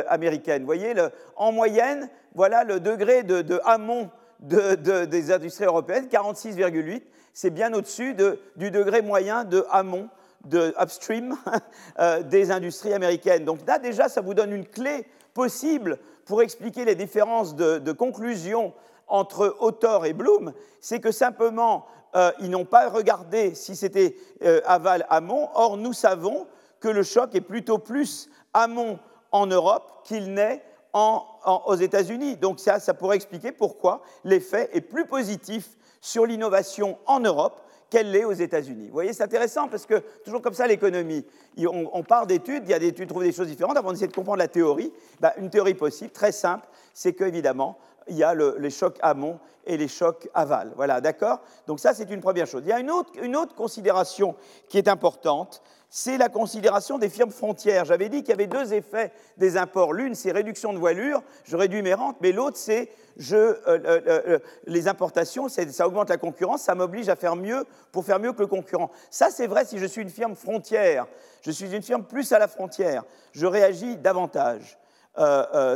américaines. Vous voyez, en moyenne, voilà le degré de, de amont des industries européennes, 46,8, c'est bien au-dessus du degré moyen de amont, de upstream euh, des industries américaines. Donc là, déjà, ça vous donne une clé possible pour expliquer les différences de, conclusion entre Autor et Bloom, c'est que simplement, euh, ils n'ont pas regardé si c'était euh, aval-amont. Or, nous savons que le choc est plutôt plus amont en Europe qu'il n'est aux États-Unis. Donc ça, ça pourrait expliquer pourquoi l'effet est plus positif sur l'innovation en Europe qu'elle l'est aux États-Unis. Vous voyez, c'est intéressant parce que toujours comme ça, l'économie, on, part d'études, il y a des études, trouve des choses différentes, avant d'essayer de comprendre la théorie. Ben, une théorie possible, très simple, c'est qu'évidemment, il y a les chocs amont et les chocs aval. Voilà, d'accord? Donc ça, c'est une première chose. Il y a une autre, une autre considération qui est importante, c'est la considération des firmes frontières. J'avais dit qu'il y avait deux effets des imports. L'une, c'est réduction de voilure, je réduis mes rentes, mais l'autre, c'est euh, euh, euh, les importations, ça augmente la concurrence, ça m'oblige à faire mieux pour faire mieux que le concurrent. Ça, c'est vrai si je suis une firme frontière. Je suis une firme plus à la frontière. Je réagis davantage.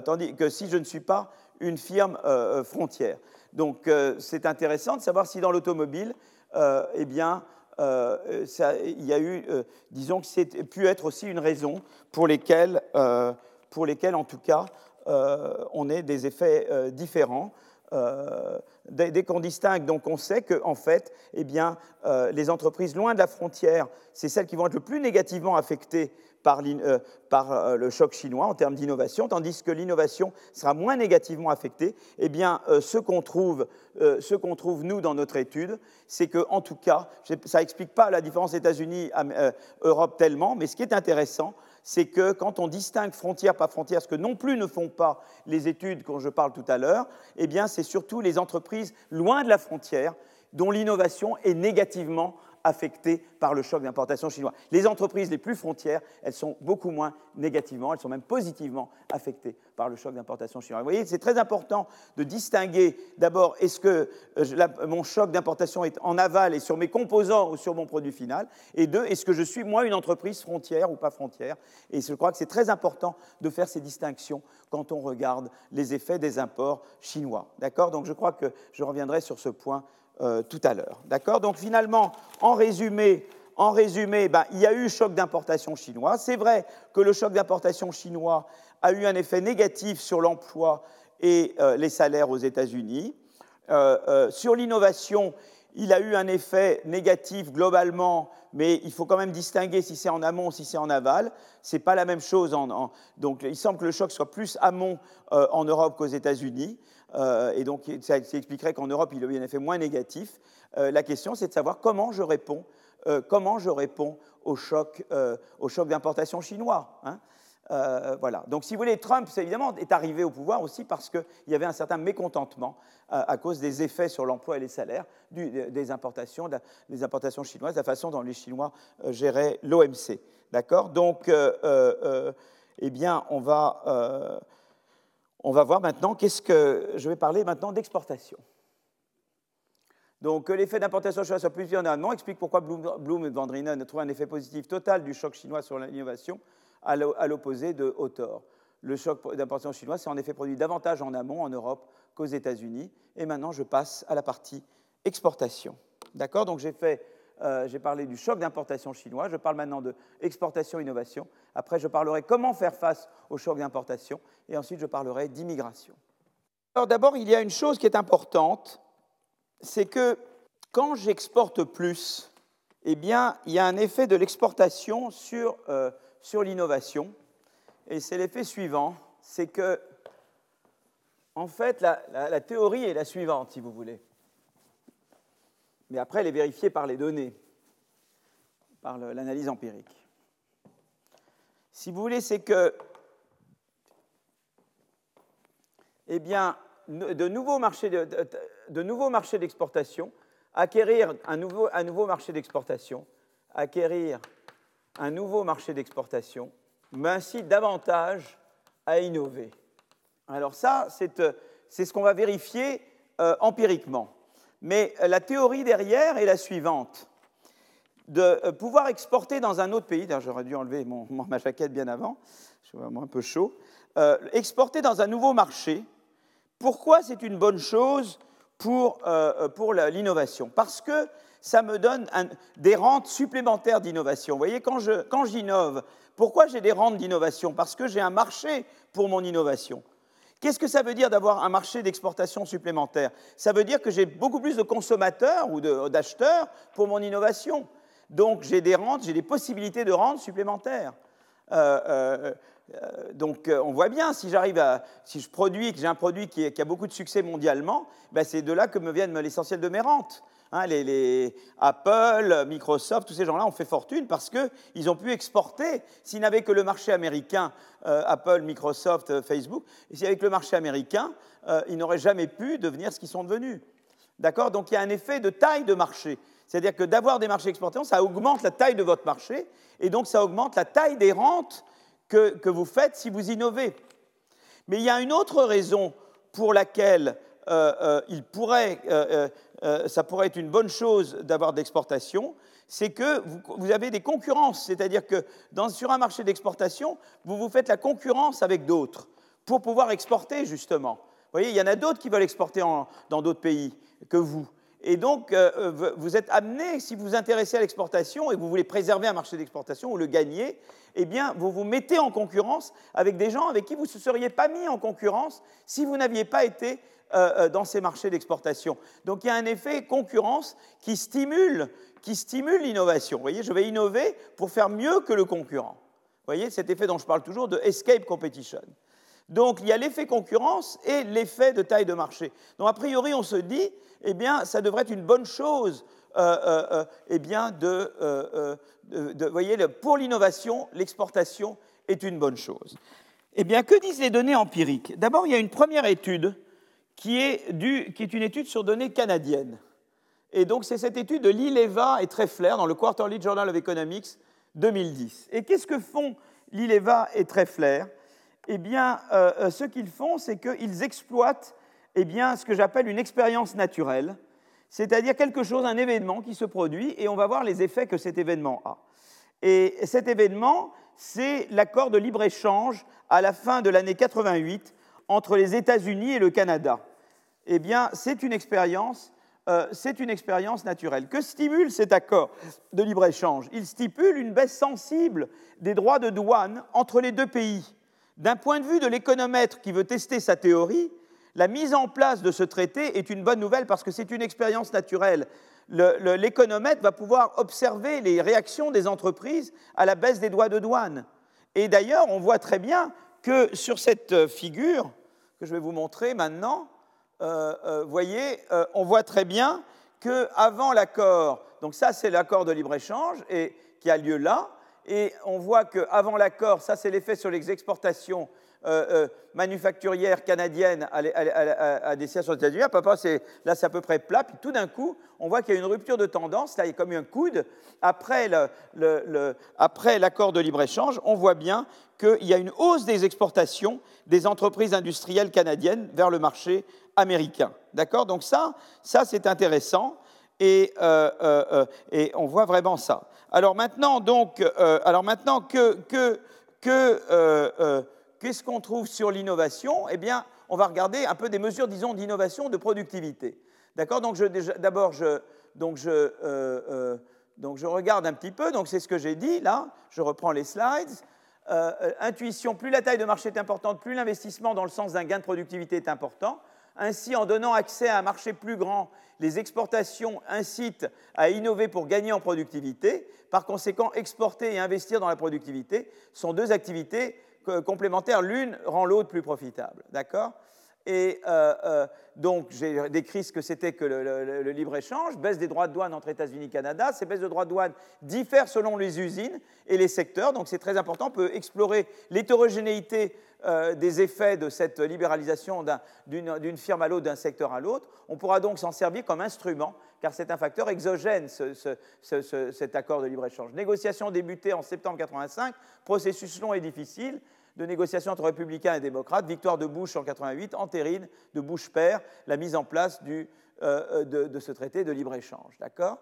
tandis que si je ne suis pas une firme frontière. Donc, c'est intéressant de savoir si dans l'automobile, eh bien, euh, il y a eu, euh, disons que c'est pu être aussi une raison pour lesquelles, euh, pour lesquelles en tout cas, on ait des effets différents. dès, qu'on distingue, donc on sait que en fait, eh bien, les entreprises loin de la frontière, c'est celles qui vont être le plus négativement affectées par, euh, euh, le choc chinois en termes d'innovation, tandis que l'innovation sera moins négativement affectée, eh bien, euh, ce qu'on trouve, trouve, nous, dans notre étude, c'est que, en tout cas, ça n'explique pas la différence États-Unis-Europe tellement, mais ce qui est intéressant, c'est que quand on distingue frontières par frontières, ce que non plus ne font pas les études dont je parle tout à l'heure, eh c'est surtout les entreprises loin de la frontière dont l'innovation est négativement affectées par le choc d'importation chinois. Les entreprises les plus frontières, elles sont beaucoup moins négativement, elles sont même positivement affectées par le choc d'importation chinois. Vous voyez, c'est très important de distinguer d'abord est-ce que euh, mon choc d'importation est en aval et sur mes composants ou sur mon produit final, et deux, est-ce que je suis moi une entreprise frontière ou pas frontière? Et je crois que c'est très important de faire ces distinctions quand on regarde les effets des imports chinois. D'accord? Donc je crois que je reviendrai sur ce point euh, tout à l'heure. D'accord? Donc finalement, en résumé, en résumé ben, il y a eu choc d'importation chinois. C'est vrai que le choc d'importation chinois a eu un effet négatif sur l'emploi et euh, les salaires aux États-Unis. Euh, sur l'innovation, il a eu un effet négatif globalement, mais il faut quand même distinguer si c'est en amont, ou si c'est en aval. Ce n'est pas la même chose. donc il semble que le choc soit plus amont en Europe qu'aux États-Unis. Euh, et donc ça, expliquerait qu'en Europe, il a eu un effet moins négatif. Euh, la question, c'est de savoir comment je réponds, euh, comment je réponds au choc, au choc d'importation chinois. Hein. voilà. Donc, si vous voulez, Trump, évidemment, est arrivé au pouvoir aussi parce qu'il y avait un certain mécontentement à cause des effets sur l'emploi et les salaires des, importations, des importations chinoises, la façon dont les Chinois géraient l'OMC. D'accord? Donc, eh bien, on va on va voir maintenant qu'est-ce que. Je vais parler maintenant d'exportation. Donc, l'effet d'importation chinoise sur plusieurs environnements explique pourquoi Bloom et Vandrinen trouvent un effet positif total du choc chinois sur l'innovation à l'opposé de Autor. Le choc d'importation chinoise s'est en effet produit davantage en amont en Europe qu'aux États-Unis. Et maintenant, je passe à la partie exportation. D'accord? Donc, j'ai fait euh, j'ai parlé du choc d'importation chinois, je parle maintenant de exportation-innovation. Après, je parlerai comment faire face au choc d'importation, et ensuite, je parlerai d'immigration. Alors d'abord, il y a une chose qui est importante, c'est que quand j'exporte plus, eh bien, il y a un effet de l'exportation sur, euh, sur l'innovation, et c'est l'effet suivant, c'est que, en fait, la théorie est la suivante, si vous voulez mais après elle est vérifiée par les données, par l'analyse empirique. Si vous voulez, c'est que, eh de nouveaux marchés d'exportation, acquérir un nouveau, un nouveau marché d'exportation, acquérir un nouveau marché d'exportation m'incite davantage à innover. Alors ça, c'est euh, ce qu'on va vérifier euh, empiriquement. Mais euh, la théorie derrière est la suivante. De euh, pouvoir exporter dans un autre pays, j'aurais dû enlever ma jaquette bien avant, je suis vraiment un peu chaud, euh, exporter dans un nouveau marché, pourquoi c'est une bonne chose pour, pour l'innovation? Parce que ça me donne des rentes supplémentaires d'innovation. Vous voyez, quand j'innove, quand pourquoi j'ai des rentes d'innovation? Parce que j'ai un marché pour mon innovation. Qu'est-ce que ça veut dire d'avoir un marché d'exportation supplémentaire? Ça veut dire que j'ai beaucoup plus de consommateurs ou d'acheteurs pour mon innovation. Donc j'ai des rentes, j'ai des possibilités de rentes supplémentaires. Euh, euh, euh, donc on voit bien, si j'arrive à, si je produis, que j'ai un produit qui, a beaucoup de succès mondialement, ben, c'est de là que me viennent l'essentiel de mes rentes. Hein, les, Apple, Microsoft, tous ces gens-là ont fait fortune parce qu'ils ont pu exporter. S'ils n'avaient que le marché américain, euh, Apple, Microsoft, euh, Facebook, et s'il n'y avait que le marché américain, euh, ils n'auraient jamais pu devenir ce qu'ils sont devenus. D'accord? Donc il y a un effet de taille de marché. C'est-à-dire que d'avoir des marchés exportants, ça augmente la taille de votre marché, et donc ça augmente la taille des rentes que, que vous faites si vous innovez. Mais il y a une autre raison pour laquelle il pourrait ça pourrait être une bonne chose d'avoir d'exportation, c'est que vous, avez des concurrences, c'est-à-dire que sur un marché d'exportation, vous vous faites la concurrence avec d'autres pour pouvoir exporter justement. Vous voyez, il y en a d'autres qui veulent exporter dans d'autres pays que vous. Et donc, euh, euh, vous êtes amené, si vous vous intéressez à l'exportation et que vous voulez préserver un marché d'exportation ou le gagner, eh bien, vous vous mettez en concurrence avec des gens avec qui vous ne se seriez pas mis en concurrence si vous n'aviez pas été euh, euh, dans ces marchés d'exportation. Donc il y a un effet concurrence qui stimule, qui stimule l'innovation. Vous voyez, je vais innover pour faire mieux que le concurrent. Vous voyez, cet effet dont je parle toujours de escape competition. Donc il y a l'effet concurrence et l'effet de taille de marché. Donc a priori, on se dit, eh bien, ça devrait être une bonne chose euh, eh bien, de, de, voyez, pour l'innovation, l'exportation est une bonne chose. Eh bien, que disent les données empiriques? D'abord, il y a une première étude qui est, une étude sur données canadiennes. Et donc, c'est cette étude de Lileva et Treffler dans le Quarterly Journal of Economics 2010. Et qu'est-ce que font Lileva et Treffler? Eh bien, euh, euh, ce qu'ils font, c'est qu'ils exploitent eh bien, ce que j'appelle une expérience naturelle, c'est-à-dire quelque chose, un événement qui se produit, et on va voir les effets que cet événement a. Et cet événement, c'est l'accord de libre-échange à la fin de l'année 88 entre les États-Unis et le Canada Eh bien, c'est une expérience euh, naturelle. Que stimule cet accord de libre-échange? Il stipule une baisse sensible des droits de douane entre les deux pays. D'un point de vue de l'économètre qui veut tester sa théorie, la mise en place de ce traité est une bonne nouvelle parce que c'est une expérience naturelle. L'économètre va pouvoir observer les réactions des entreprises à la baisse des droits de douane. Et d'ailleurs, on voit très bien que sur cette euh, figure que je vais vous montrer maintenant, euh, euh, voyez, on voit très bien qu'avant l'accord, donc ça c'est l'accord de libre-échange qui a lieu là, et on voit qu'avant l'accord, ça c'est l'effet sur les exportations euh, euh, manufacturière canadienne à, à, à, destination des États-Unis. Papa, là, c'est à peu près plat. Puis tout d'un coup, on voit qu'il y a une rupture de tendance. Là, il y a comme un coude. Après, l'accord de libre-échange, on voit bien qu'il y a une hausse des exportations des entreprises industrielles canadiennes vers le marché américain. D'accord? Donc ça, ça c'est intéressant. Et, euh, et, on voit vraiment ça. Alors maintenant, donc, alors maintenant que, que Qu'est-ce qu'on trouve sur l'innovation Eh bien, on va regarder un peu des mesures, disons, d'innovation, de productivité. D'accord? Donc, d'abord, je, je, euh, euh, donc je regarde un petit peu, donc c'est ce que j'ai dit là, je reprends les slides. intuition, plus la taille de marché est importante, plus l'investissement dans le sens d'un gain de productivité est important. Ainsi, en donnant accès à un marché plus grand, les exportations incitent à innover pour gagner en productivité. Par conséquent, exporter et investir dans la productivité sont deux activités complémentaires. L'une rend l'autre plus profitable. D'accord? Et euh, euh, donc, j'ai décrit ce que c'était que le, libre-échange, baisse des droits de douane entre États-Unis et Canada. Ces baisses de droits de douane diffèrent selon les usines et les secteurs, donc c'est très important. On peut explorer l'hétérogénéité euh, des effets de cette libéralisation d'une firme à l'autre, d'un secteur à l'autre. On pourra donc s'en servir comme instrument, car c'est un facteur exogène, cet accord de libre-échange. Négociation débutée en septembre 1985, processus long et difficile de négociation entre républicains et démocrates, victoire de Bush en 88, entérine de Bush père la mise en place euh, euh, de, ce traité de libre-échange. D'accord?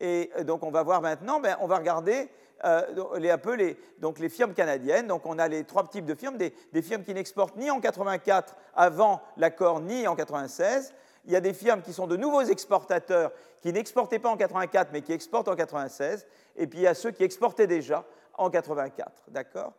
Et donc on va voir maintenant, ben, on va regarder euh, les, un les, donc les firmes canadiennes. Donc on a les trois types de firmes, des, firmes qui n'exportent ni en 84 avant l'accord, ni en 96. Il y a des firmes qui sont de nouveaux exportateurs qui n'exportaient pas en 84 mais qui exportent en 96. Et puis il y a ceux qui exportaient déjà en 84. D'accord?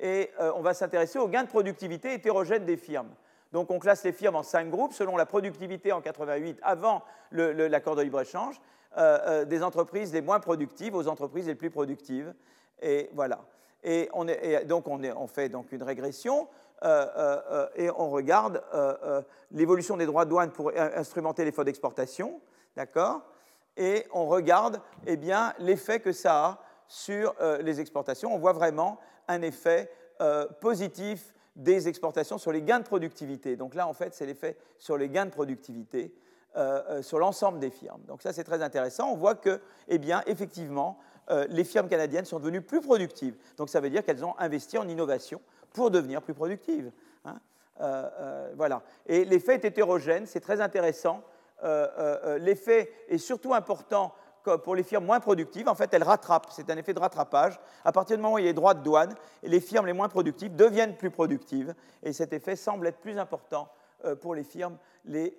Et euh, on va s'intéresser aux gains de productivité hétérogènes des firmes. Donc on classe les firmes en cinq groupes selon la productivité en 88 avant l'accord de libre-échange. Euh, euh, des entreprises les moins productives aux entreprises les plus productives. Et voilà. Et, on donc on, fait donc une régression et on regarde l'évolution des droits de douane pour instrumenter l'effort d'exportation, d'accord Et on regarde eh bien l'effet que ça a sur les exportations. On voit vraiment un effet positif des exportations sur les gains de productivité. Donc là, en fait, c'est l'effet sur les gains de productivité. Euh, euh, sur l'ensemble des firmes. Donc ça, c'est très intéressant. On voit que, eh bien, effectivement, euh, les firmes canadiennes sont devenues plus productives. Donc ça veut dire qu'elles ont investi en innovation pour devenir plus productives. Hein. voilà. Et l'effet est hétérogène, c'est très intéressant. l'effet est surtout important pour les firmes moins productives. En fait, elles rattrapent. C'est un effet de rattrapage. À partir du moment où il y a droits de douane, les firmes les moins productives deviennent plus productives. Et cet effet semble être plus important euh, pour les firmes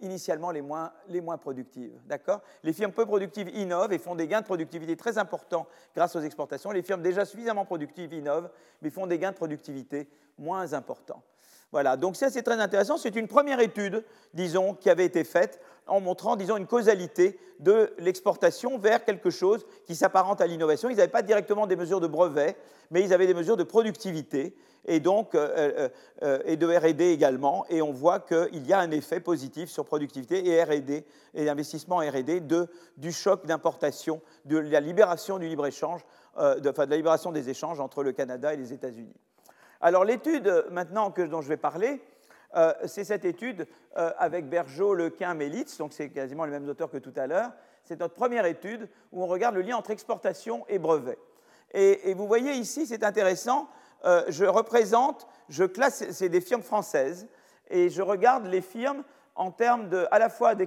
initialement les moins, les moins productives. D'accord? Les firmes peu productives innovent et font des gains de productivité très importants grâce aux exportations. Les firmes déjà suffisamment productives innovent, mais font des gains de productivité moins importants. Voilà, donc ça c'est très intéressant. C'est une première étude, disons, qui avait été faite en montrant, disons, une causalité de l'exportation vers quelque chose qui s'apparente à l'innovation. Ils n'avaient pas directement des mesures de brevet, mais ils avaient des mesures de productivité et donc euh, euh, euh, et de R&D également. Et on voit qu'il y a un effet positif sur productivité et R&D et investissement R&D du choc d'importation, de la libération du libre échange, enfin, de la libération des échanges entre le Canada et les États-Unis. Alors l'étude maintenant que, dont je vais parler, c'est cette étude avec Bergeau, Lequin, Melitz, donc c'est quasiment les mêmes auteurs que tout à l'heure. C'est notre première étude où on regarde le lien entre exportation et brevet. Et, et vous voyez ici, c'est intéressant, euh, je représente, je classe, c'est des firmes françaises, et je regarde les firmes en termes de, à la fois de,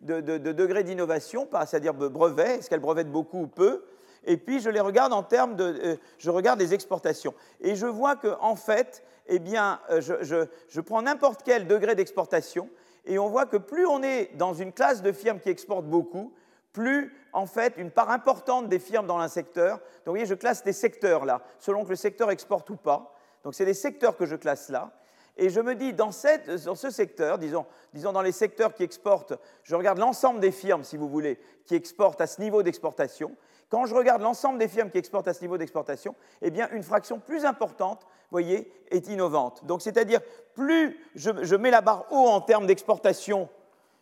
de, degré d'innovation, c'est-à-dire brevet, est-ce qu'elles brevettent beaucoup ou peu, et puis je les regarde en termes de, euh, je regarde les exportations. Et je vois que en fait, eh bien, euh, je, je prends n'importe quel degré d'exportation, et on voit que plus on est dans une classe de firmes qui exportent beaucoup, plus en fait une part importante des firmes dans un secteur. Donc vous voyez, je classe des secteurs là, selon que le secteur exporte ou pas. Donc c'est des secteurs que je classe là. Et je me dis, dans, ce secteur, disons, disons dans les secteurs qui exportent, je regarde l'ensemble des firmes, si vous voulez, qui exportent à ce niveau d'exportation. Quand je regarde l'ensemble des firmes qui exportent à ce niveau d'exportation, eh bien, une fraction plus importante, voyez, est innovante. Donc, c'est-à-dire, plus je, je, mets la barre haut en termes d'exportation,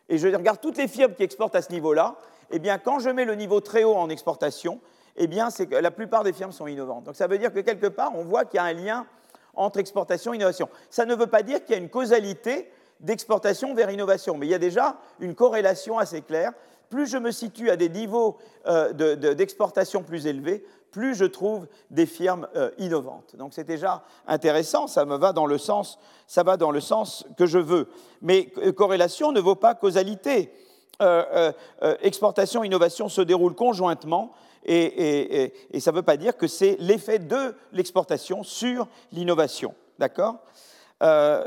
et je regarde toutes les firmes qui exportent à ce niveau-là, eh bien, quand je mets le niveau très haut en exportation, eh bien, c'est que la plupart des firmes sont innovantes. Donc, ça veut dire que quelque part, on voit qu'il y a un lien entre exportation et innovation. Ça ne veut pas dire qu'il y a une causalité d'exportation vers innovation, mais il y a déjà une corrélation assez claire. Plus je me situe à des niveaux euh, d'exportation plus élevés, plus je trouve des firmes euh, innovantes. Donc c'est déjà intéressant, ça me va dans le sens, ça va dans le sens que je veux. Mais euh, corrélation ne vaut pas causalité. Euh, euh, euh, exportation et innovation se déroulent conjointement et, ça ne veut pas dire que c'est l'effet de l'exportation sur l'innovation. D'accord?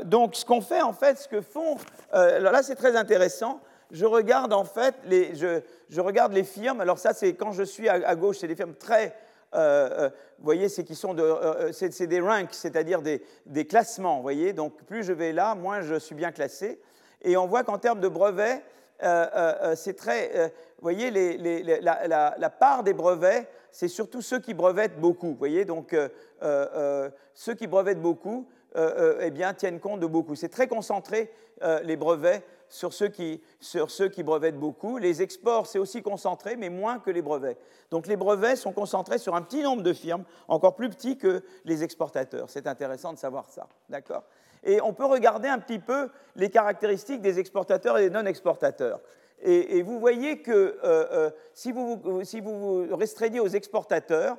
Donc, ce qu'on fait, en fait, ce que font. là, c'est très intéressant. je regarde en fait les, je, regarde les firmes. Alors ça, c'est quand je suis à, gauche, c'est des firmes très vous voyez, c'est qui sont de, c'est, des ranks, c'est-à-dire des, des, classements. Vous voyez, donc plus je vais là, moins je suis bien classé. Et on voit qu'en termes de brevets, c'est très, vous voyez, la, part des brevets, c'est surtout ceux qui brevettent beaucoup. Vous voyez, donc ceux qui brevettent beaucoup, eh bien, tiennent compte de beaucoup. C'est très concentré les brevets sur ceux, qui, sur ceux qui brevettent beaucoup. Les exports, c'est aussi concentré, mais moins que les brevets. Donc les brevets sont concentrés sur un petit nombre de firmes, encore plus petits que les exportateurs. C'est intéressant de savoir ça. D'accord? Et on peut regarder un petit peu les caractéristiques des exportateurs et des non-exportateurs. Et, vous voyez que euh, euh, si, vous, vous, restreignez aux exportateurs,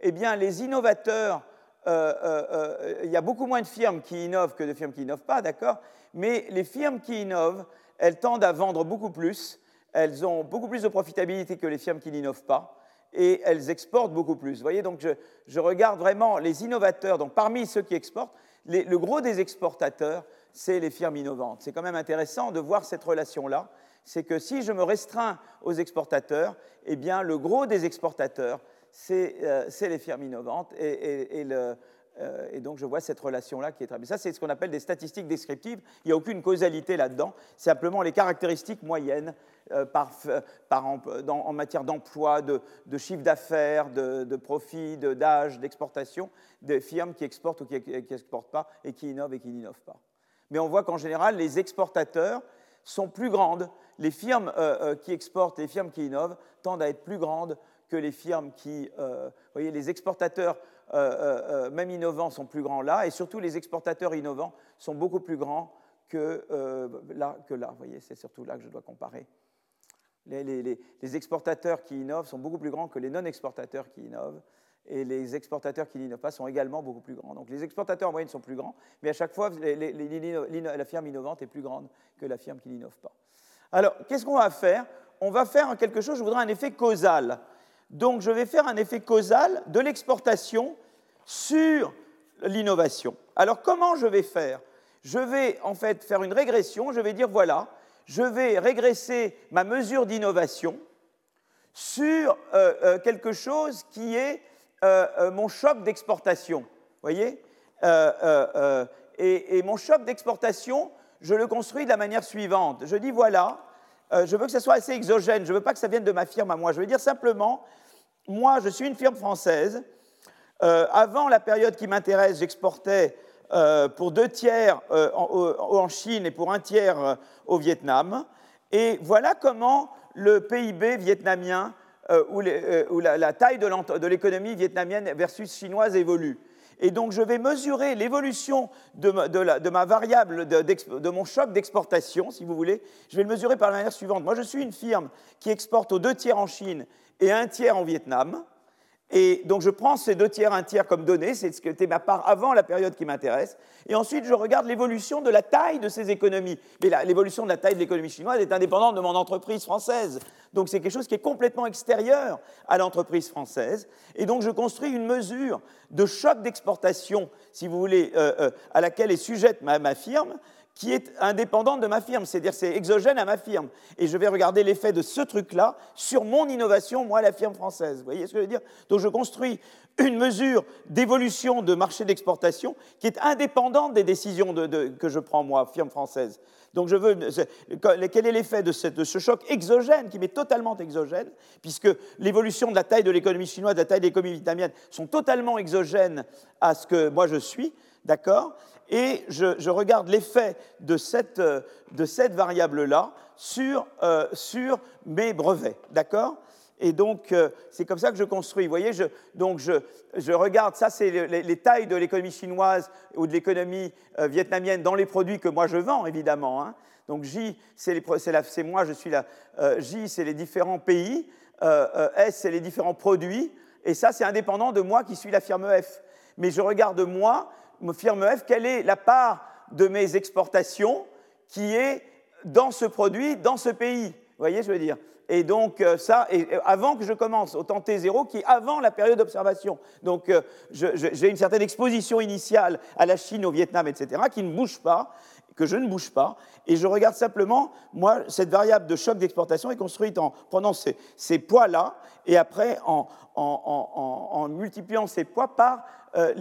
eh bien, les innovateurs, euh, il y a beaucoup moins de firmes qui innovent que de firmes qui n'innovent pas, d'accord? Mais les firmes qui innovent, elles tendent à vendre beaucoup plus, elles ont beaucoup plus de profitabilité que les firmes qui n'innovent pas, et elles exportent beaucoup plus. Vous voyez, donc je, regarde vraiment les innovateurs, donc parmi ceux qui exportent, le gros des exportateurs, c'est les firmes innovantes. C'est quand même intéressant de voir cette relation-là. C'est que si je me restreins aux exportateurs, eh bien, le gros des exportateurs, c'est euh, les firmes innovantes. Et, et le, euh, et donc je vois cette relation-là qui est très bien. Ça, c'est ce qu'on appelle des statistiques descriptives. Il n'y a aucune causalité là-dedans. Simplement les caractéristiques moyennes euh, par, par en matière d'emploi, de, chiffre d'affaires, de, profit, d'âge, d'exportation, des firmes qui exportent ou qui n'exportent pas et qui innovent et qui n'innovent pas. Mais on voit qu'en général, les exportateurs sont plus grandes. Les firmes euh, qui exportent, les firmes qui innovent, tendent à être plus grandes que les firmes qui... vous voyez, les exportateurs euh, euh, euh, même innovants, sont plus grands là, et surtout les exportateurs innovants sont beaucoup plus grands que là. Que là. Vous voyez, c'est surtout là que je dois comparer. Les, exportateurs qui innovent sont beaucoup plus grands que les non-exportateurs qui innovent, et les exportateurs qui n'innovent pas sont également beaucoup plus grands. Donc les exportateurs en moyenne sont plus grands, mais à chaque fois, la firme innovante est plus grande que la firme qui n'innove pas. Alors, qu'est-ce qu'on va faire? On va faire quelque chose, je voudrais un effet causal. Donc je vais faire un effet causal de l'exportation sur l'innovation. Alors comment je vais faire? Je vais en fait faire une régression, je vais dire voilà, je vais régresser ma mesure d'innovation sur euh, euh, quelque chose qui est euh, mon choc d'exportation. Voyez? Et, et, mon choc d'exportation, je le construis de la manière suivante. Je dis voilà, je veux que ça soit assez exogène, je ne veux pas que ça vienne de ma firme à moi. Je veux dire simplement, moi, je suis une firme française. Euh, avant la période qui m'intéresse, j'exportais euh, pour deux tiers euh, en, Chine et pour un tiers au Vietnam. Et voilà comment le PIB vietnamien ou, la, taille de l'économie vietnamienne versus chinoise évolue. Et donc, je vais mesurer l'évolution de, ma variable, de, mon choc d'exportation, si vous voulez. Je vais le mesurer par la manière suivante. Moi, je suis une firme qui exporte aux deux tiers en Chine et un tiers en Vietnam. Et donc je prends ces deux tiers, un tiers comme données, c'est ce qui était ma part avant la période qui m'intéresse, et ensuite je regarde l'évolution de la taille de ces économies. Mais l'évolution de la taille de l'économie chinoise est indépendante de mon entreprise française. Donc c'est quelque chose qui est complètement extérieur à l'entreprise française. Et donc je construis une mesure de choc d'exportation, si vous voulez, euh, euh, à laquelle est sujette ma firme, qui est indépendante de ma firme, c'est-à-dire c'est exogène à ma firme. Et je vais regarder l'effet de ce truc-là sur mon innovation, moi, la firme française. Vous voyez ce que je veux dire? Donc je construis une mesure d'évolution de marché d'exportation qui est indépendante des décisions que je prends, moi, firme française. Donc je veux, quel est l'effet de, ce choc exogène, qui m'est totalement exogène, puisque l'évolution de la taille de l'économie chinoise, de la taille de l'économie vietnamienne sont totalement exogènes à ce que moi je suis, d'accord? Et je, regarde l'effet de cette, euh, de cette variable-là sur, euh, sur, mes brevets, d'accord? Et donc, euh, c'est comme ça que je construis. Vous voyez, je, donc je, je regarde, ça, c'est les, tailles de l'économie chinoise ou de l'économie vietnamienne dans les produits que moi je vends, évidemment. Hein. Donc, J, c'est moi, je suis là. J, c'est les différents pays. S, c'est les différents produits. Et ça, c'est indépendant de moi qui suis la firme F. Mais je regarde moi firme F, quelle est la part de mes exportations qui est dans ce produit, dans ce pays Vous voyez, je veux dire? Et donc euh, ça, et avant que je commence au temps T0, qui est avant la période d'observation. Donc euh, j'ai une certaine exposition initiale à la Chine, au Vietnam, etc., qui ne bouge pas. que je ne bouge pas, et je regarde simplement, moi, cette variable de choc d'exportation est construite en prenant ces, poids-là, et après en, en, multipliant ces poids par euh,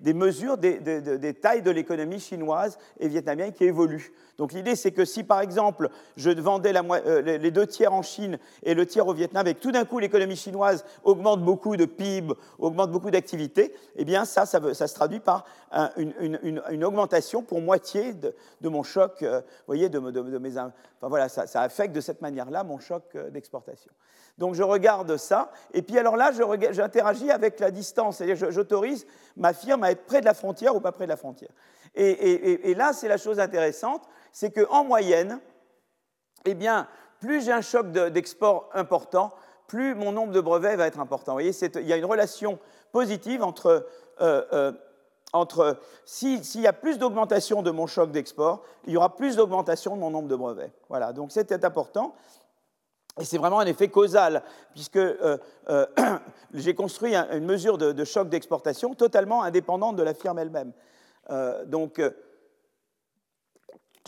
des, mesures des, tailles de l'économie chinoise et vietnamienne qui évoluent. Donc l'idée, c'est que si par exemple je vendais euh, les deux tiers en Chine et le tiers au Vietnam, et que tout d'un coup l'économie chinoise augmente beaucoup de PIB, augmente beaucoup d'activité, eh bien ça, ça, se traduit par une, augmentation pour moitié de, mon choc, euh, voyez, de, mes, enfin voilà, ça, ça affecte de cette manière-là mon choc d'exportation. Donc je regarde ça, et puis alors là, j'interagis avec la distance, c'est-à-dire j'autorise ma firme à être près de la frontière ou pas près de la frontière. Et, là, c'est la chose intéressante, c'est qu'en moyenne, eh bien, plus j'ai un choc d'export important, plus mon nombre de brevets va être important. Vous voyez, il y a une relation positive entre, euh, euh, entre s'il y a plus d'augmentation de mon choc d'export, il y aura plus d'augmentation de mon nombre de brevets. Voilà, donc c'était important. Et c'est vraiment un effet causal, puisque euh, j'ai construit une mesure de, choc d'exportation totalement indépendante de la firme elle-même. Donc,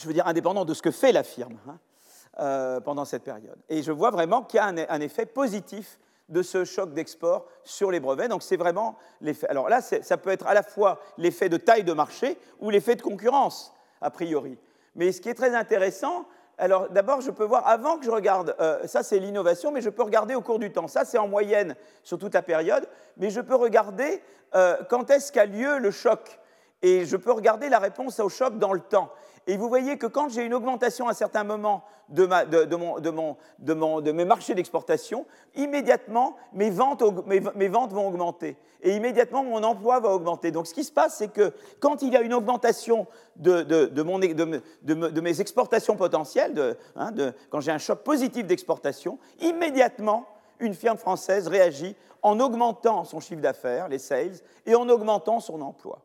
je veux dire indépendante de ce que fait la firme hein, pendant cette période. Et je vois vraiment qu'il y a un, effet positif de ce choc d'export sur les brevets. Donc c'est vraiment l'effet. Alors là, ça peut être à la fois l'effet de taille de marché ou l'effet de concurrence, a priori. Mais ce qui est très intéressant, alors d'abord, je peux voir, avant que je regarde, euh, ça c'est l'innovation, mais je peux regarder au cours du temps. Ça c'est en moyenne sur toute la période, mais je peux regarder euh, quand est-ce qu'a lieu le choc. Et je peux regarder la réponse au choc dans le temps. Et vous voyez que quand j'ai une augmentation à un certain moment de, mes marchés d'exportation, immédiatement, mes ventes, vont augmenter. Et immédiatement, mon emploi va augmenter. Donc ce qui se passe, c'est que quand il y a une augmentation de, mes exportations potentielles, hein, quand j'ai un choc positif d'exportation, immédiatement, une firme française réagit en augmentant son chiffre d'affaires, les sales, et en augmentant son emploi.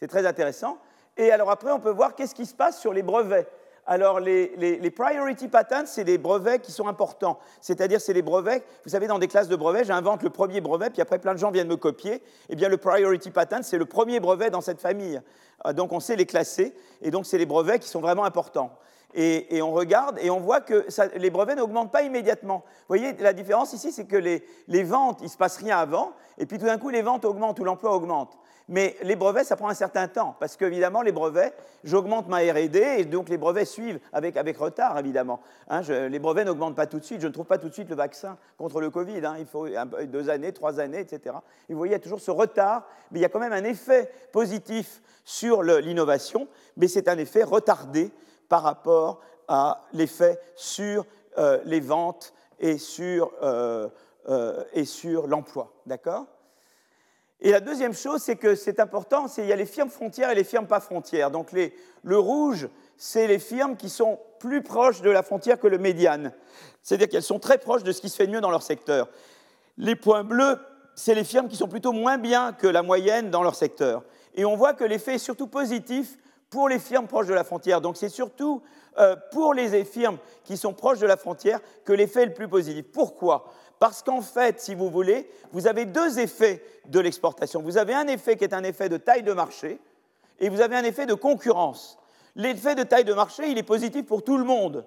C'est très intéressant. Et alors après, on peut voir qu'est-ce qui se passe sur les brevets. Alors, les, priority patents, c'est des brevets qui sont importants. C'est-à-dire, c'est les brevets, vous savez, dans des classes de brevets, j'invente le premier brevet, puis après, plein de gens viennent me copier. Eh bien, le priority patent, c'est le premier brevet dans cette famille. Euh, donc, on sait les classer, et donc, c'est les brevets qui sont vraiment importants. Et, on regarde et on voit que les brevets n'augmentent pas immédiatement. Vous voyez, la différence ici, c'est que les, les, ventes, il ne se passe rien avant, et puis tout d'un coup, les ventes augmentent ou l'emploi augmente. Mais les brevets, ça prend un certain temps, parce qu'évidemment, les brevets, j'augmente ma RD, et donc les brevets suivent avec, avec retard, évidemment. Hein, les brevets n'augmentent pas tout de suite, je ne trouve pas tout de suite le vaccin contre le Covid, hein. il faut deux années, trois années, etc. Et vous voyez, il y a toujours ce retard, mais il y a quand même un effet positif sur l'innovation, mais c'est un effet retardé par rapport à l'effet sur euh, les ventes et sur, euh, euh, et sur l'emploi. D'accord? Et la deuxième chose, c'est que c'est important, c'est qu'il y a les firmes frontières et les firmes pas frontières. Donc le rouge, c'est les firmes qui sont plus proches de la frontière que le médiane. C'est-à-dire qu'elles sont très proches de ce qui se fait mieux dans leur secteur. Les points bleus, c'est les firmes qui sont plutôt moins bien que la moyenne dans leur secteur. Et on voit que l'effet est surtout positif pour les firmes proches de la frontière. Donc c'est surtout euh, pour les firmes qui sont proches de la frontière que l'effet est le plus positif. Pourquoi? Parce qu'en fait, si vous voulez, vous avez deux effets de l'exportation. Vous avez un effet qui est un effet de taille de marché et vous avez un effet de concurrence. L'effet de taille de marché, il est positif pour tout le monde.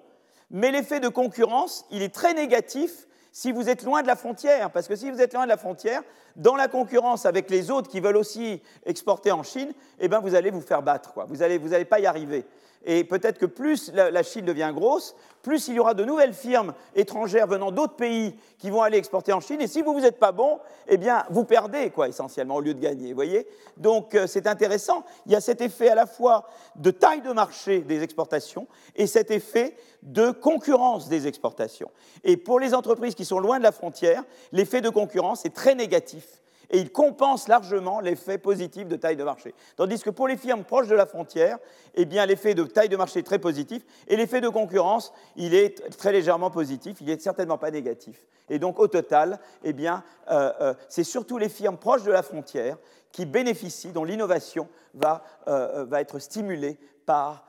Mais l'effet de concurrence, il est très négatif si vous êtes loin de la frontière. Parce que si vous êtes loin de la frontière, dans la concurrence avec les autres qui veulent aussi exporter en Chine, eh ben vous allez vous faire battre. Vous n'allez pas y arriver. Et peut-être que plus la, Chine devient grosse, plus il y aura de nouvelles firmes étrangères venant d'autres pays qui vont aller exporter en Chine. Et si vous vous êtes pas bon, eh bien, vous perdez, quoi, essentiellement, au lieu de gagner. voyez Donc, euh, c'est intéressant. Il y a cet effet à la fois de taille de marché des exportations et cet effet de concurrence des exportations. Et pour les entreprises qui sont loin de la frontière, l'effet de concurrence est très négatif et il compense largement l'effet positif de taille de marché. Tandis que pour les firmes proches de la frontière, eh bien, l'effet de taille de marché est très positif et l'effet de concurrence, il est très légèrement positif, il n'est certainement pas négatif. Et donc, au total, eh bien, euh, euh, c'est surtout les firmes proches de la frontière qui bénéficient, dont l'innovation va, euh, va, être stimulée par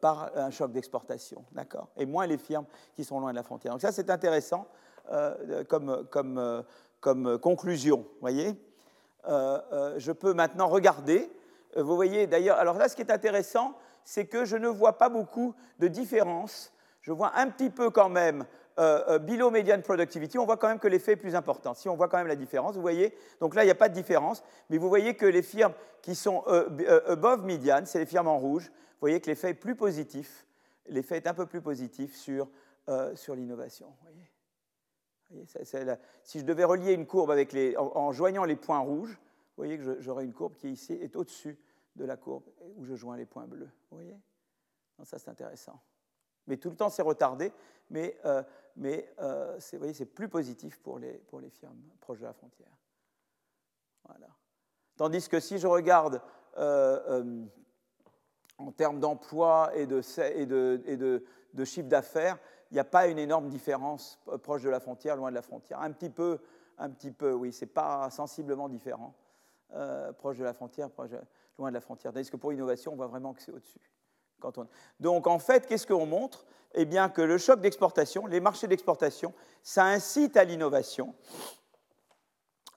par un choc d'exportation, d'accord? Et moins les firmes qui sont loin de la frontière. Donc ça, c'est intéressant comme, comme, conclusion. voyez euh, euh, Je peux maintenant regarder. Vous voyez d'ailleurs, alors là, ce qui est intéressant, c'est que je ne vois pas beaucoup de différence. Je vois un petit peu quand même euh, euh, below median productivity, on voit quand même que l'effet est plus important. Si on voit quand même la différence, vous voyez, donc là, il n'y a pas de différence, mais vous voyez que les firmes qui sont euh, above median, c'est les firmes en rouge, vous voyez que l'effet est plus positif, l'effet est un peu plus positif sur, sur l'innovation. Si je devais relier une courbe en, joignant les points rouges, vous voyez que j'aurais une courbe qui ici est au-dessus de la courbe où je joins les points bleus. Vous voyez Ça, c'est intéressant. Mais tout le temps, c'est retardé, mais mais euh, c'est plus positif pour les, pour les firmes proches de la frontière. Voilà. Tandis que si je regarde euh, euh, en termes d'emploi et de chiffre d'affaires, il n'y a pas une énorme différence proche de la frontière, loin de la frontière. Un petit peu, un petit peu oui, c'est pas sensiblement différent. proche de la frontière, loin de la frontière. Tandis que pour l'innovation, on voit vraiment que c'est au-dessus. Donc en fait, qu'est-ce qu'on montre? Eh bien que le choc d'exportation, les marchés d'exportation, ça incite à l'innovation,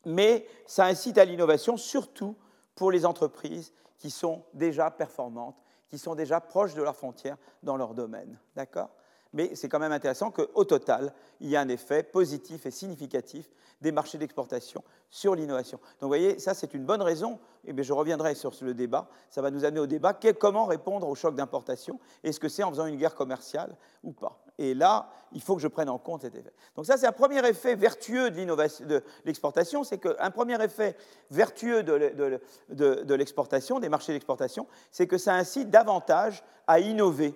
mais ça incite à l'innovation surtout pour les entreprises qui sont déjà performantes, qui sont déjà proches de leurs frontières dans leur domaine. D'accord? Mais c'est quand même intéressant qu'au total, il y a un effet positif et significatif des marchés d'exportation sur l'innovation. Donc vous voyez, ça c'est une bonne raison, et je reviendrai sur le débat, ça va nous amener au débat, comment répondre au choc d'importation, est-ce que c'est en faisant une guerre commerciale ou pas? Et là, il faut que je prenne en compte cet effet. Donc ça c'est un premier effet vertueux de l'exportation, c'est qu'un premier effet vertueux de l'exportation, des marchés d'exportation, c'est que ça incite davantage à innover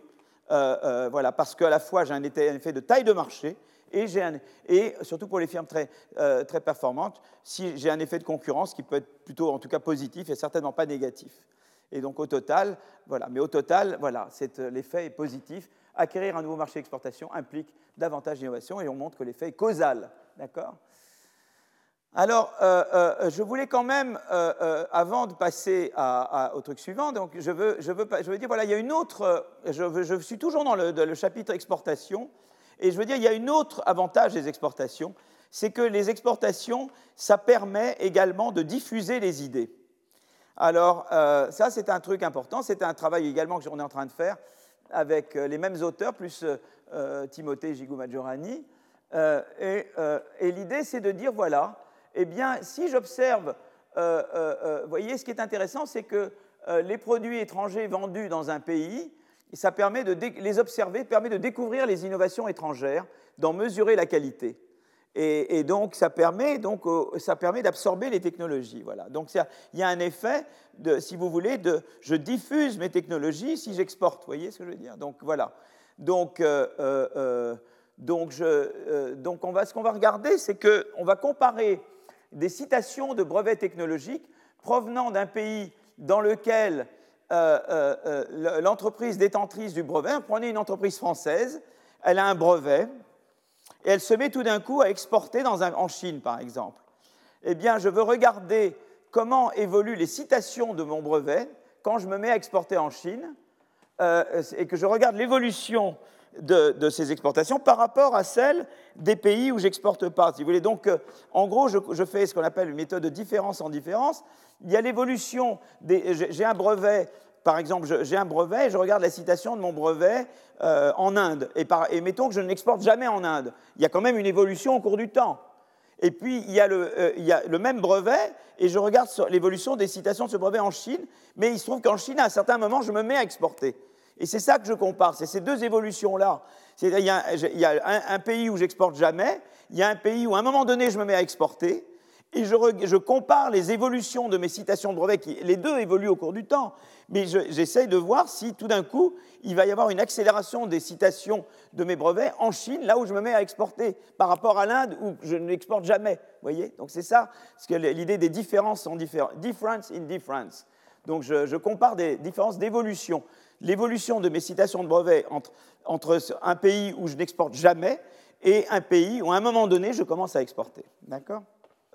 euh, euh, voilà, parce qu'à la fois j'ai un effet de taille de marché et, un, et surtout pour les firmes très, euh, très performantes, si j'ai un effet de concurrence qui peut être plutôt en tout cas positif et certainement pas négatif. Et donc au total, voilà, mais au total, voilà, l'effet est positif. Acquérir un nouveau marché d'exportation implique davantage d'innovation et on montre que l'effet est causal. D'accord? Alors, euh, euh, je voulais quand même, euh, avant de passer au truc suivant, donc je veux, je veux, je veux dire, voilà, il y a une autre, je, suis toujours dans le, chapitre exportation, et je veux dire, il y a une autre avantage des exportations, c'est que les exportations, ça permet également de diffuser les idées. Alors, ça, c'est un truc important, c'est un travail également que on est en train de faire avec les mêmes auteurs, plus Timothée Gigou-Maggiorani, et, et l'idée, c'est de dire, voilà, eh bien, si j'observe, euh, euh, euh, vous voyez, ce qui est intéressant, c'est que les produits étrangers vendus dans un pays, ça permet de les observer permet de découvrir les innovations étrangères, d'en mesurer la qualité. Et, donc, ça permet, donc, ça permet d'absorber les technologies. Voilà. Donc, il y a un effet, si vous voulez, de je diffuse mes technologies si j'exporte. Vous voyez ce que je veux dire? Donc, voilà. Donc, donc, on va, ce qu'on va regarder, c'est qu'on va comparer des citations de brevets technologiques provenant d'un pays dans lequel euh, euh, euh, l'entreprise détentrice du brevet, prenez une entreprise française, elle a un brevet, et elle se met tout d'un coup à exporter dans en Chine, par exemple. Eh bien, je veux regarder comment évoluent les citations de mon brevet quand je me mets à exporter en Chine, et que je regarde l'évolution de, ces exportations par rapport à celles des pays où j'exporte pas. Si vous voulez. Donc, euh, en gros, je, fais ce qu'on appelle une méthode de différence en différence. Il y a l'évolution. J'ai un brevet. Par exemple, j'ai un brevet et je regarde la citation de mon brevet euh, en Inde. Et, et mettons que je ne l'exporte jamais en Inde. Il y a quand même une évolution au cours du temps. Et puis, il y, a le, euh, il y a le, même brevet, et je regarde l'évolution des citations de ce brevet en Chine, mais il se trouve qu'en Chine, à un certain moment, je me mets à exporter. Et c'est ça que je compare, c'est ces deux évolutions-là. Il y a, y a un, pays où j'exporte jamais, il y a un pays où à un moment donné je me mets à exporter, et je, compare les évolutions de mes citations de brevets, les deux évoluent au cours du temps, mais j'essaye de voir si tout d'un coup il va y avoir une accélération des citations de mes brevets en Chine, là où je me mets à exporter, par rapport à l'Inde où je n'exporte jamais. voyez? Donc c'est ça l'idée des différences en différence, difference in difference. Donc je compare des différences d'évolution l'évolution de mes citations de brevets entre, entre un pays où je n'exporte jamais et un pays où à un moment donné je commence à exporter. D'accord?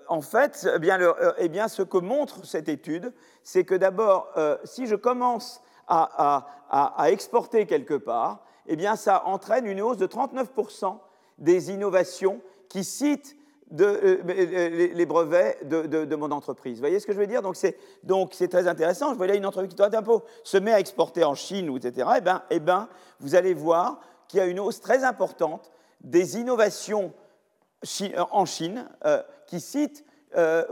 En fait, eh bien, eh bien, ce que montre cette étude, c'est que d'abord, euh, si je commence à, à, exporter quelque part, eh bien, ça entraîne une hausse de 39% des innovations qui citent euh, euh, les, brevets de, mon entreprise. Vous voyez ce que je veux dire? Donc c'est très intéressant. Je voyais une entreprise qui doit d'impôt se met à exporter en Chine, etc. Eh bien, eh ben, vous allez voir qu'il y a une hausse très importante des innovations en Chine qui citent,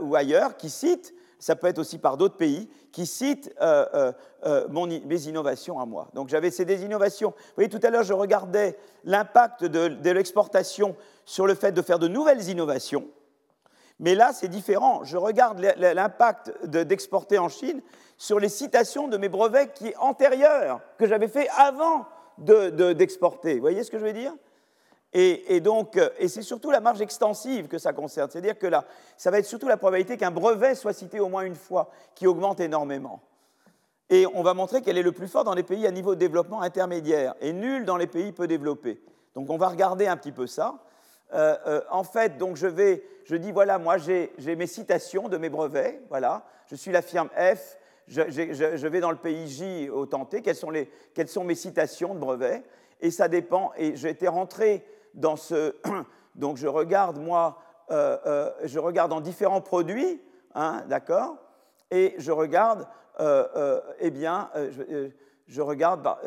ou ailleurs, qui citent ça peut être aussi par d'autres pays, qui citent euh, euh, euh, mes innovations à moi. Donc j'avais ces des innovations. Vous voyez, tout à l'heure, je regardais l'impact de, l'exportation sur le fait de faire de nouvelles innovations. Mais là, c'est différent. Je regarde l'impact d'exporter en Chine sur les citations de mes brevets qui antérieurs, que j'avais fait avant d'exporter. Vous voyez ce que je veux dire? Et, donc, euh, et c'est surtout la marge extensive que ça concerne. C'est-à-dire que là, ça va être surtout la probabilité qu'un brevet soit cité au moins une fois, qui augmente énormément. Et on va montrer qu'elle est le plus fort dans les pays à niveau de développement intermédiaire et nul dans les pays peu développés. Donc on va regarder un petit peu ça. Euh, euh, en fait, donc je dis voilà, moi j'ai mes citations de mes brevets, voilà, je suis la firme F, je, vais dans le pays J au tenté, quelles sont, les, quelles sont mes citations de brevets, et ça dépend, et j'ai été rentré dans ce... Donc je regarde, moi, euh, je regarde en différents produits, hein, d'accord? Et je regarde, eh bien, je, regarde, bah,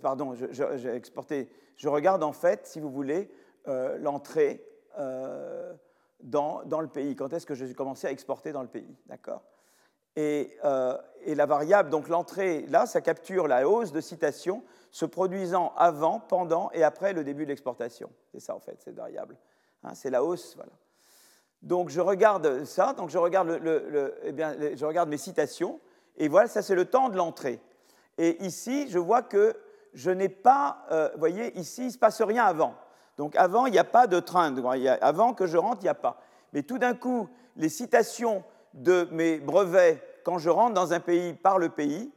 pardon, j'ai exporté, je regarde en fait, si vous voulez, l'entrée dans, dans, le pays. Quand est-ce que j'ai commencé à exporter dans le pays, d'accord? Et, et, la variable, donc l'entrée, là, ça capture la hausse de citation se produisant avant, pendant et après le début de l'exportation. C'est ça en fait, cette variable. Hein, c'est la hausse. Voilà. Donc je regarde ça, donc je regarde, eh bien, je regarde mes citations, et voilà, ça c'est le temps de l'entrée. Et ici, je vois que je n'ai pas, euh, vous voyez, ici, il ne se passe rien avant. Donc avant, il n'y a pas de train. Avant que je rentre, il n'y a pas. Mais tout d'un coup, les citations de mes brevets, quand je rentre dans un pays par le pays,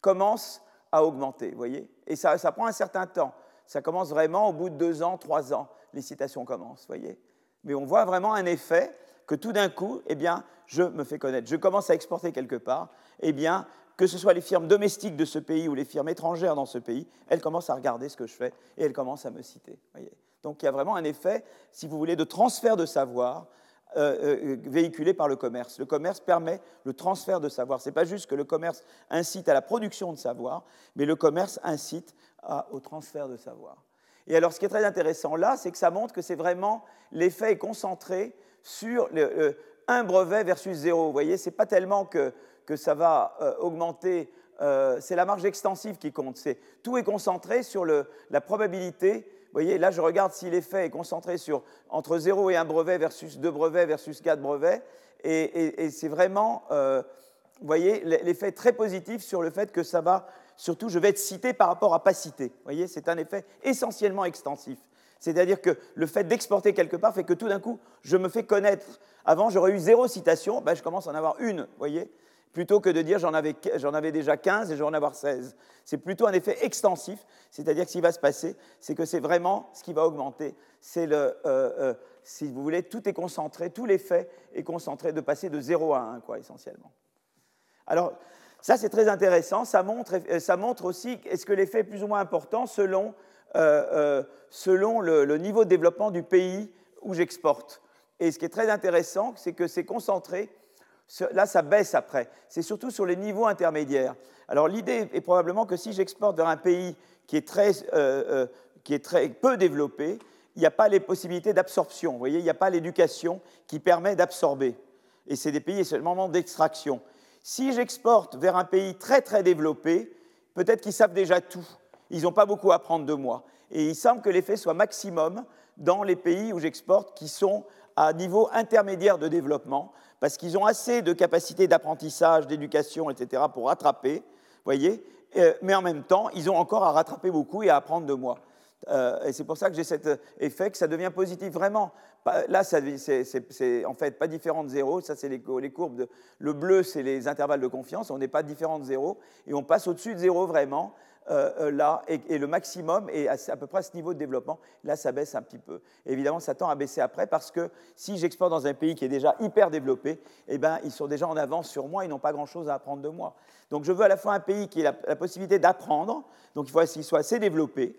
commencent à augmenter, voyez Et ça, ça, prend un certain temps. Ça commence vraiment au bout de deux ans, trois ans, les citations commencent, voyez Mais on voit vraiment un effet que tout d'un coup, eh bien, je me fais connaître. Je commence à exporter quelque part, eh bien, que ce soit les firmes domestiques de ce pays ou les firmes étrangères dans ce pays, elles commencent à regarder ce que je fais et elles commencent à me citer. Voyez Donc il y a vraiment un effet, si vous voulez, de transfert de savoir euh, euh, véhiculé par le commerce. Le commerce permet le transfert de savoir. Ce n'est pas juste que le commerce incite à la production de savoir, mais le commerce incite au transfert de savoir. Et alors, ce qui est très intéressant là, c'est que ça montre que c'est vraiment l'effet est concentré sur un brevet versus zéro. Vous voyez, ce n'est pas tellement que, que ça va euh, augmenter, c'est la marge extensive qui compte. Tout est concentré sur le, la probabilité voyez, là, je regarde si l'effet est concentré sur entre 0 et 1 brevet versus 2 brevets versus 4 brevets. Et, c'est vraiment, euh, vous voyez, l'effet très positif sur le fait que ça va, surtout, je vais être cité par rapport à pas cité. Vous voyez, c'est un effet essentiellement extensif. C'est-à-dire que le fait d'exporter quelque part fait que tout d'un coup, je me fais connaître. Avant, j'aurais eu zéro citation, ben, je commence à en avoir une, vous voyez plutôt que de dire j'en avais, avais, déjà 15 et je vais en avoir 16. C'est plutôt un effet extensif, c'est-à-dire que ce qui va se passer, c'est que c'est vraiment ce qui va augmenter. C'est le, euh, euh, si vous voulez, tout est concentré, tout l'effet est concentré de passer de 0 à 1, quoi, essentiellement. Alors, ça c'est très intéressant, ça montre, euh, ça montre aussi est-ce que l'effet est plus ou moins important selon, selon le niveau de développement du pays où j'exporte. Et ce qui est très intéressant, c'est que c'est concentré Là, ça baisse après. C'est surtout sur les niveaux intermédiaires. Alors l'idée est probablement que si j'exporte vers un pays qui est très, euh, euh, qui est très peu développé, il n'y a pas les possibilités d'absorption. Vous voyez, il n'y a pas l'éducation qui permet d'absorber. Et c'est des pays seulement d'extraction. Si j'exporte vers un pays très très développé, peut-être qu'ils savent déjà tout. Ils n'ont pas beaucoup à apprendre de moi. Et il semble que l'effet soit maximum dans les pays où j'exporte qui sont à niveau intermédiaire de développement, parce qu'ils ont assez de capacités d'apprentissage, d'éducation, etc., pour rattraper, voyez, euh, mais en même temps, ils ont encore à rattraper beaucoup et à apprendre de moi. Euh, et c'est pour ça que j'ai cet effet que ça devient positif vraiment. Là, c'est en fait pas différent de zéro. Ça, c'est les, courbes. De, le bleu, c'est les intervalles de confiance. On n'est pas différent de zéro. Et on passe au-dessus de zéro vraiment. Euh, euh, là, et, le maximum est à, peu près à ce niveau de développement. Là, ça baisse un petit peu. évidemment, ça tend à baisser après parce que si j'exporte dans un pays qui est déjà hyper développé, eh ben, ils sont déjà en avance sur moi, ils n'ont pas grand-chose à apprendre de moi. Donc je veux à la fois un pays qui ait la, possibilité d'apprendre, donc il faut qu'il soit assez développé,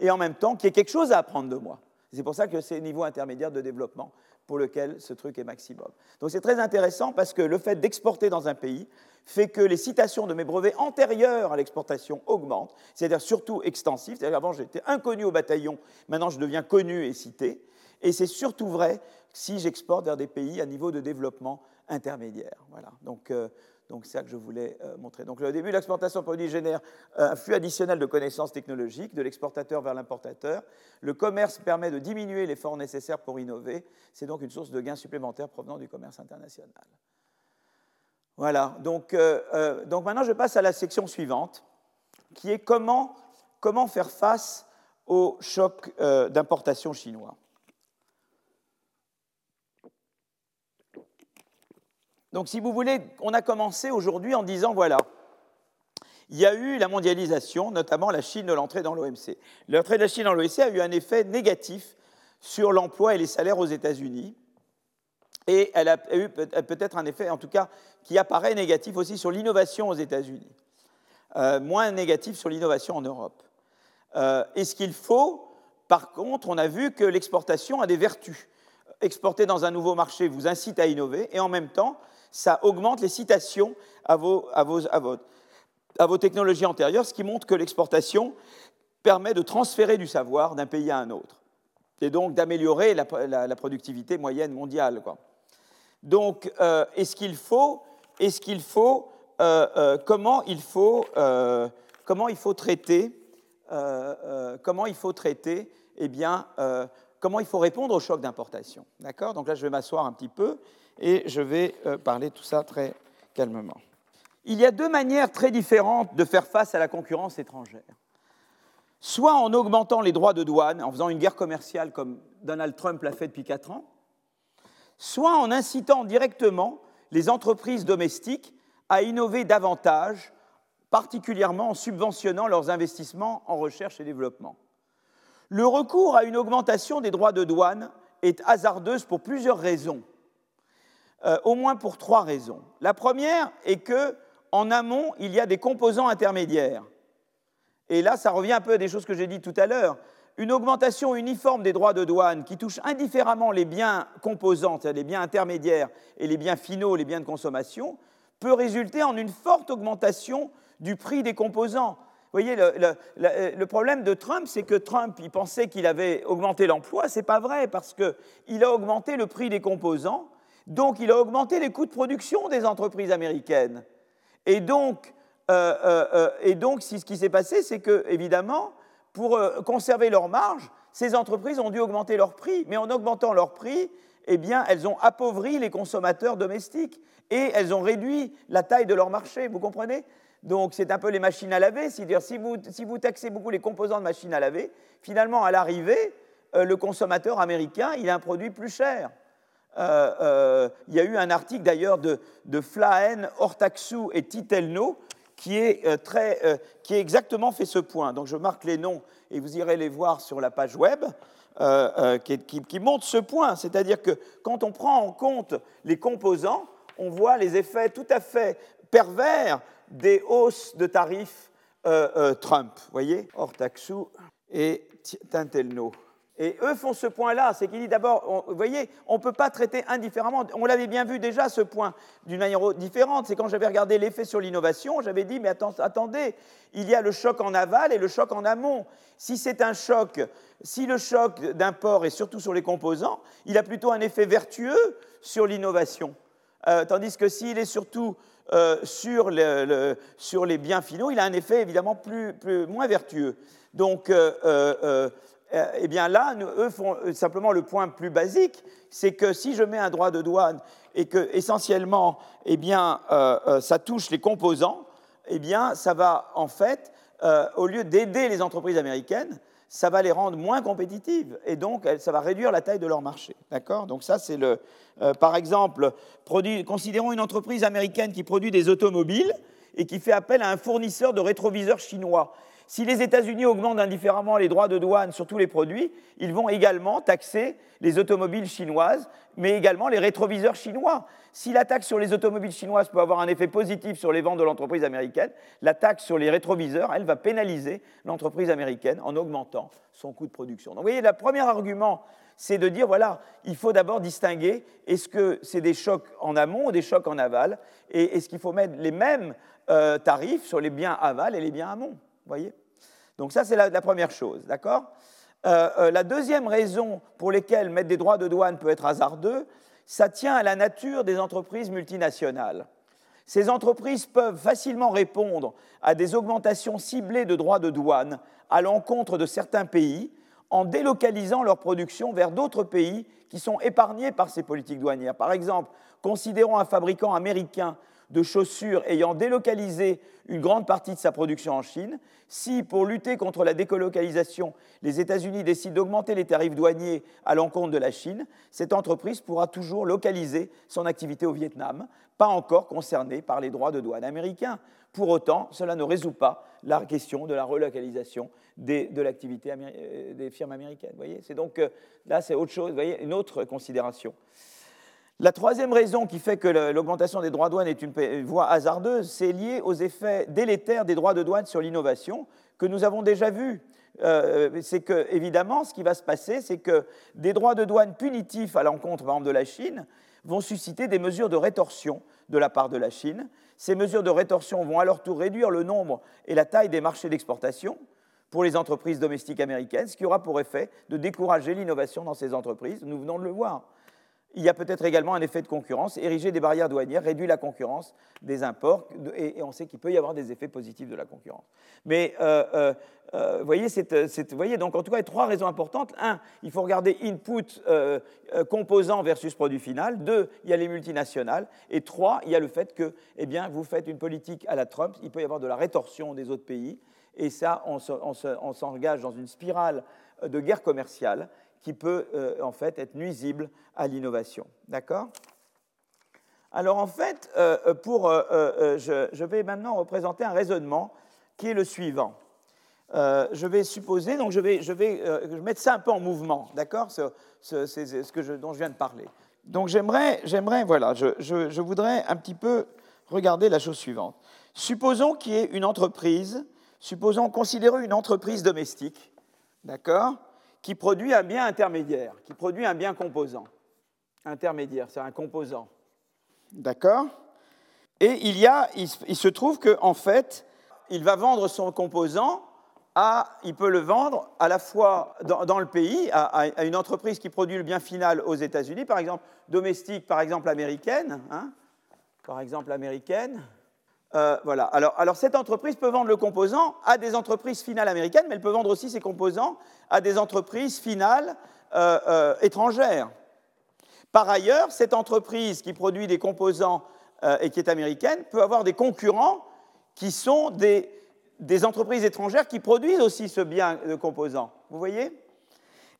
et en même temps qui ait quelque chose à apprendre de moi. C'est pour ça que c'est niveau intermédiaire de développement pour lequel ce truc est maximum. Donc c'est très intéressant parce que le fait d'exporter dans un pays fait que les citations de mes brevets antérieurs à l'exportation augmentent, c'est-à-dire surtout extensives. C'est-à-dire avant j'étais inconnu au bataillon, maintenant je deviens connu et cité. Et c'est surtout vrai si j'exporte vers des pays à niveau de développement intermédiaire. Voilà. Donc euh, donc c'est ça que je voulais euh, montrer. Donc le début l'exportation de produits génère euh, un flux additionnel de connaissances technologiques de l'exportateur vers l'importateur. Le commerce permet de diminuer l'effort nécessaire pour innover. C'est donc une source de gains supplémentaires provenant du commerce international. Voilà, donc, euh, maintenant je passe à la section suivante, qui est comment, comment faire face au choc d'importation chinois. Donc, si vous voulez, on a commencé aujourd'hui en disant voilà, il y a eu la mondialisation, notamment la Chine de l'entrée dans l'OMC. L'entrée de la Chine dans l'OMC a eu un effet négatif sur l'emploi et les salaires aux États-Unis. Et elle a eu peut-être un effet, en tout cas, qui apparaît négatif aussi sur l'innovation aux États-Unis, euh, moins négatif sur l'innovation en Europe. Euh, et ce qu'il faut, par contre, on a vu que l'exportation a des vertus. Exporter dans un nouveau marché vous incite à innover, et en même temps, ça augmente les citations à vos, technologies antérieures, ce qui montre que l'exportation permet de transférer du savoir d'un pays à un autre, et donc d'améliorer la, productivité moyenne mondiale. Donc, euh, est-ce qu'il faut, est-ce qu'il faut, euh, euh, comment il faut, comment il faut traiter, comment il faut traiter, eh bien, comment il faut répondre au choc d'importation. D'accord? Donc là, je vais m'asseoir un petit peu et je vais euh, parler tout ça très calmement. Il y a deux manières très différentes de faire face à la concurrence étrangère. Soit en augmentant les droits de douane, en faisant une guerre commerciale comme Donald Trump l'a fait depuis quatre ans, soit en incitant directement les entreprises domestiques à innover davantage, particulièrement en subventionnant leurs investissements en recherche et développement. Le recours à une augmentation des droits de douane est hasardeuse pour plusieurs raisons. Euh, au moins pour trois raisons. La première est que en amont, il y a des composants intermédiaires. Et là, ça revient un peu à des choses que j'ai dites tout à l'heure. Une augmentation uniforme des droits de douane qui touche indifféremment les biens composants, c'est-à-dire les biens intermédiaires et les biens finaux, les biens de consommation, peut résulter en une forte augmentation du prix des composants. Vous voyez, le, problème de Trump, c'est que Trump, il pensait qu'il avait augmenté l'emploi. Ce n'est pas vrai, parce qu'il a augmenté le prix des composants donc, il a augmenté les coûts de production des entreprises américaines. Et donc, euh, euh, euh, donc ce qui s'est passé, c'est que, évidemment, pour conserver leur marge, ces entreprises ont dû augmenter leur prix. Mais en augmentant leur prix, eh bien, elles ont appauvri les consommateurs domestiques et elles ont réduit la taille de leur marché. Vous comprenez? Donc, c'est un peu les machines à laver. C'est-à-dire, si vous, taxez beaucoup les composants de machines à laver, finalement, à l'arrivée, le consommateur américain, il a un produit plus cher. Euh, euh, il y a eu un article d'ailleurs de, de Ortaxou et Titelno qui est, euh, très, qui exactement fait ce point. Donc je marque les noms et vous irez les voir sur la page web. Qui, montre ce point, c'est-à-dire que quand on prend en compte les composants, on voit les effets tout à fait pervers des hausses de tarifs Trump. Vous voyez Ortaxou et Tintelno. Et eux font ce point-là, c'est qu'il dit d'abord, vous voyez, on ne peut pas traiter indifféremment. On l'avait bien vu déjà ce point d'une manière différente. C'est quand j'avais regardé l'effet sur l'innovation, j'avais dit, mais attendez, il y a le choc en aval et le choc en amont. Si c'est un choc, si le choc d'import est surtout sur les composants, il a plutôt un effet vertueux sur l'innovation. Euh, tandis que s'il est surtout euh, sur, les biens finaux, il a un effet évidemment plus, moins vertueux. Donc, euh, eh bien là, eux font simplement le point plus basique, c'est que si je mets un droit de douane et que essentiellement, eh bien, ça touche les composants, eh bien, ça va en fait, au lieu d'aider les entreprises américaines, ça va les rendre moins compétitives et donc ça va réduire la taille de leur marché. D'accord? Donc ça, c'est le, par exemple, considérons une entreprise américaine qui produit des automobiles et qui fait appel à un fournisseur de rétroviseurs chinois Si les États-Unis augmentent indifféremment les droits de douane sur tous les produits, ils vont également taxer les automobiles chinoises, mais également les rétroviseurs chinois. Si la taxe sur les automobiles chinoises peut avoir un effet positif sur les ventes de l'entreprise américaine, la taxe sur les rétroviseurs, elle va pénaliser l'entreprise américaine en augmentant son coût de production. Donc vous voyez, le premier argument, c'est de dire, voilà, il faut d'abord distinguer, est-ce que c'est des chocs en amont ou des chocs en aval, et est-ce qu'il faut mettre les mêmes euh, tarifs sur les biens aval et les biens amont. voyez? Donc ça, c'est la, première chose, d'accord euh, euh, La deuxième raison pour laquelle mettre des droits de douane peut être hasardeux, ça tient à la nature des entreprises multinationales. Ces entreprises peuvent facilement répondre à des augmentations ciblées de droits de douane à l'encontre de certains pays en délocalisant leur production vers d'autres pays qui sont épargnés par ces politiques douanières. Par exemple, considérons un fabricant américain de chaussures ayant délocalisé une grande partie de sa production en Chine, si, pour lutter contre la décolocalisation, les États-Unis décident d'augmenter les tarifs douaniers à l'encontre de la Chine, cette entreprise pourra toujours localiser son activité au Vietnam, pas encore concernée par les droits de douane américains. Pour autant, cela ne résout pas la question de la relocalisation de l'activité euh, des firmes américaines. Voyez c'est donc euh, là, c'est autre chose, voyez, une autre considération. La troisième raison qui fait que l'augmentation des droits de douane est une voie hasardeuse, c'est lié aux effets délétères des droits de douane sur l'innovation que nous avons déjà vus. Euh, c'est que, évidemment, ce qui va se passer, c'est que des droits de douane punitifs à l'encontre, par exemple, de la Chine, vont susciter des mesures de rétorsion de la part de la Chine. Ces mesures de rétorsion vont à leur tour réduire le nombre et la taille des marchés d'exportation pour les entreprises domestiques américaines, ce qui aura pour effet de décourager l'innovation dans ces entreprises. Nous venons de le voir il y a peut-être également un effet de concurrence. Ériger des barrières douanières réduit la concurrence des imports, et, on sait qu'il peut y avoir des effets positifs de la concurrence. Mais euh, euh, euh, voyez, voyez, donc en tout cas, il y a trois raisons importantes. Un, il faut regarder input, composant versus produit final. Deux, il y a les multinationales. Et trois, il y a le fait que, eh bien, vous faites une politique à la Trump, il peut y avoir de la rétorsion des autres pays. Et ça, on s'engage dans une spirale de guerre commerciale qui peut euh, en fait être nuisible à l'innovation. D'accord? Alors en fait, euh, euh, pour, je, vais maintenant représenter un raisonnement qui est le suivant. je vais supposer, donc je vais, je vais mettre ça un peu en mouvement, d'accord? C'est ce que je, dont je viens de parler. Donc j'aimerais, j'aimerais, voilà, je, je, voudrais un petit peu regarder la chose suivante. Supposons qu'il y ait une entreprise, supposons considérer une entreprise domestique, d'accord? Qui produit un bien intermédiaire, qui produit un bien composant. Intermédiaire, c'est un composant. D'accord? Et il, y a, il, se trouve qu'en fait, il va vendre son composant à, il peut le vendre à la fois dans, le pays, à, une entreprise qui produit le bien final aux États-Unis, par exemple domestique, par exemple américaine, hein, par exemple américaine, euh. Alors, cette entreprise peut vendre le composant à des entreprises finales américaines, mais elle peut vendre aussi ses composants à des entreprises finales euh, euh, étrangères. Par ailleurs, cette entreprise qui produit des composants et qui est américaine peut avoir des concurrents qui sont des, entreprises étrangères qui produisent aussi ce bien de composants. Vous voyez?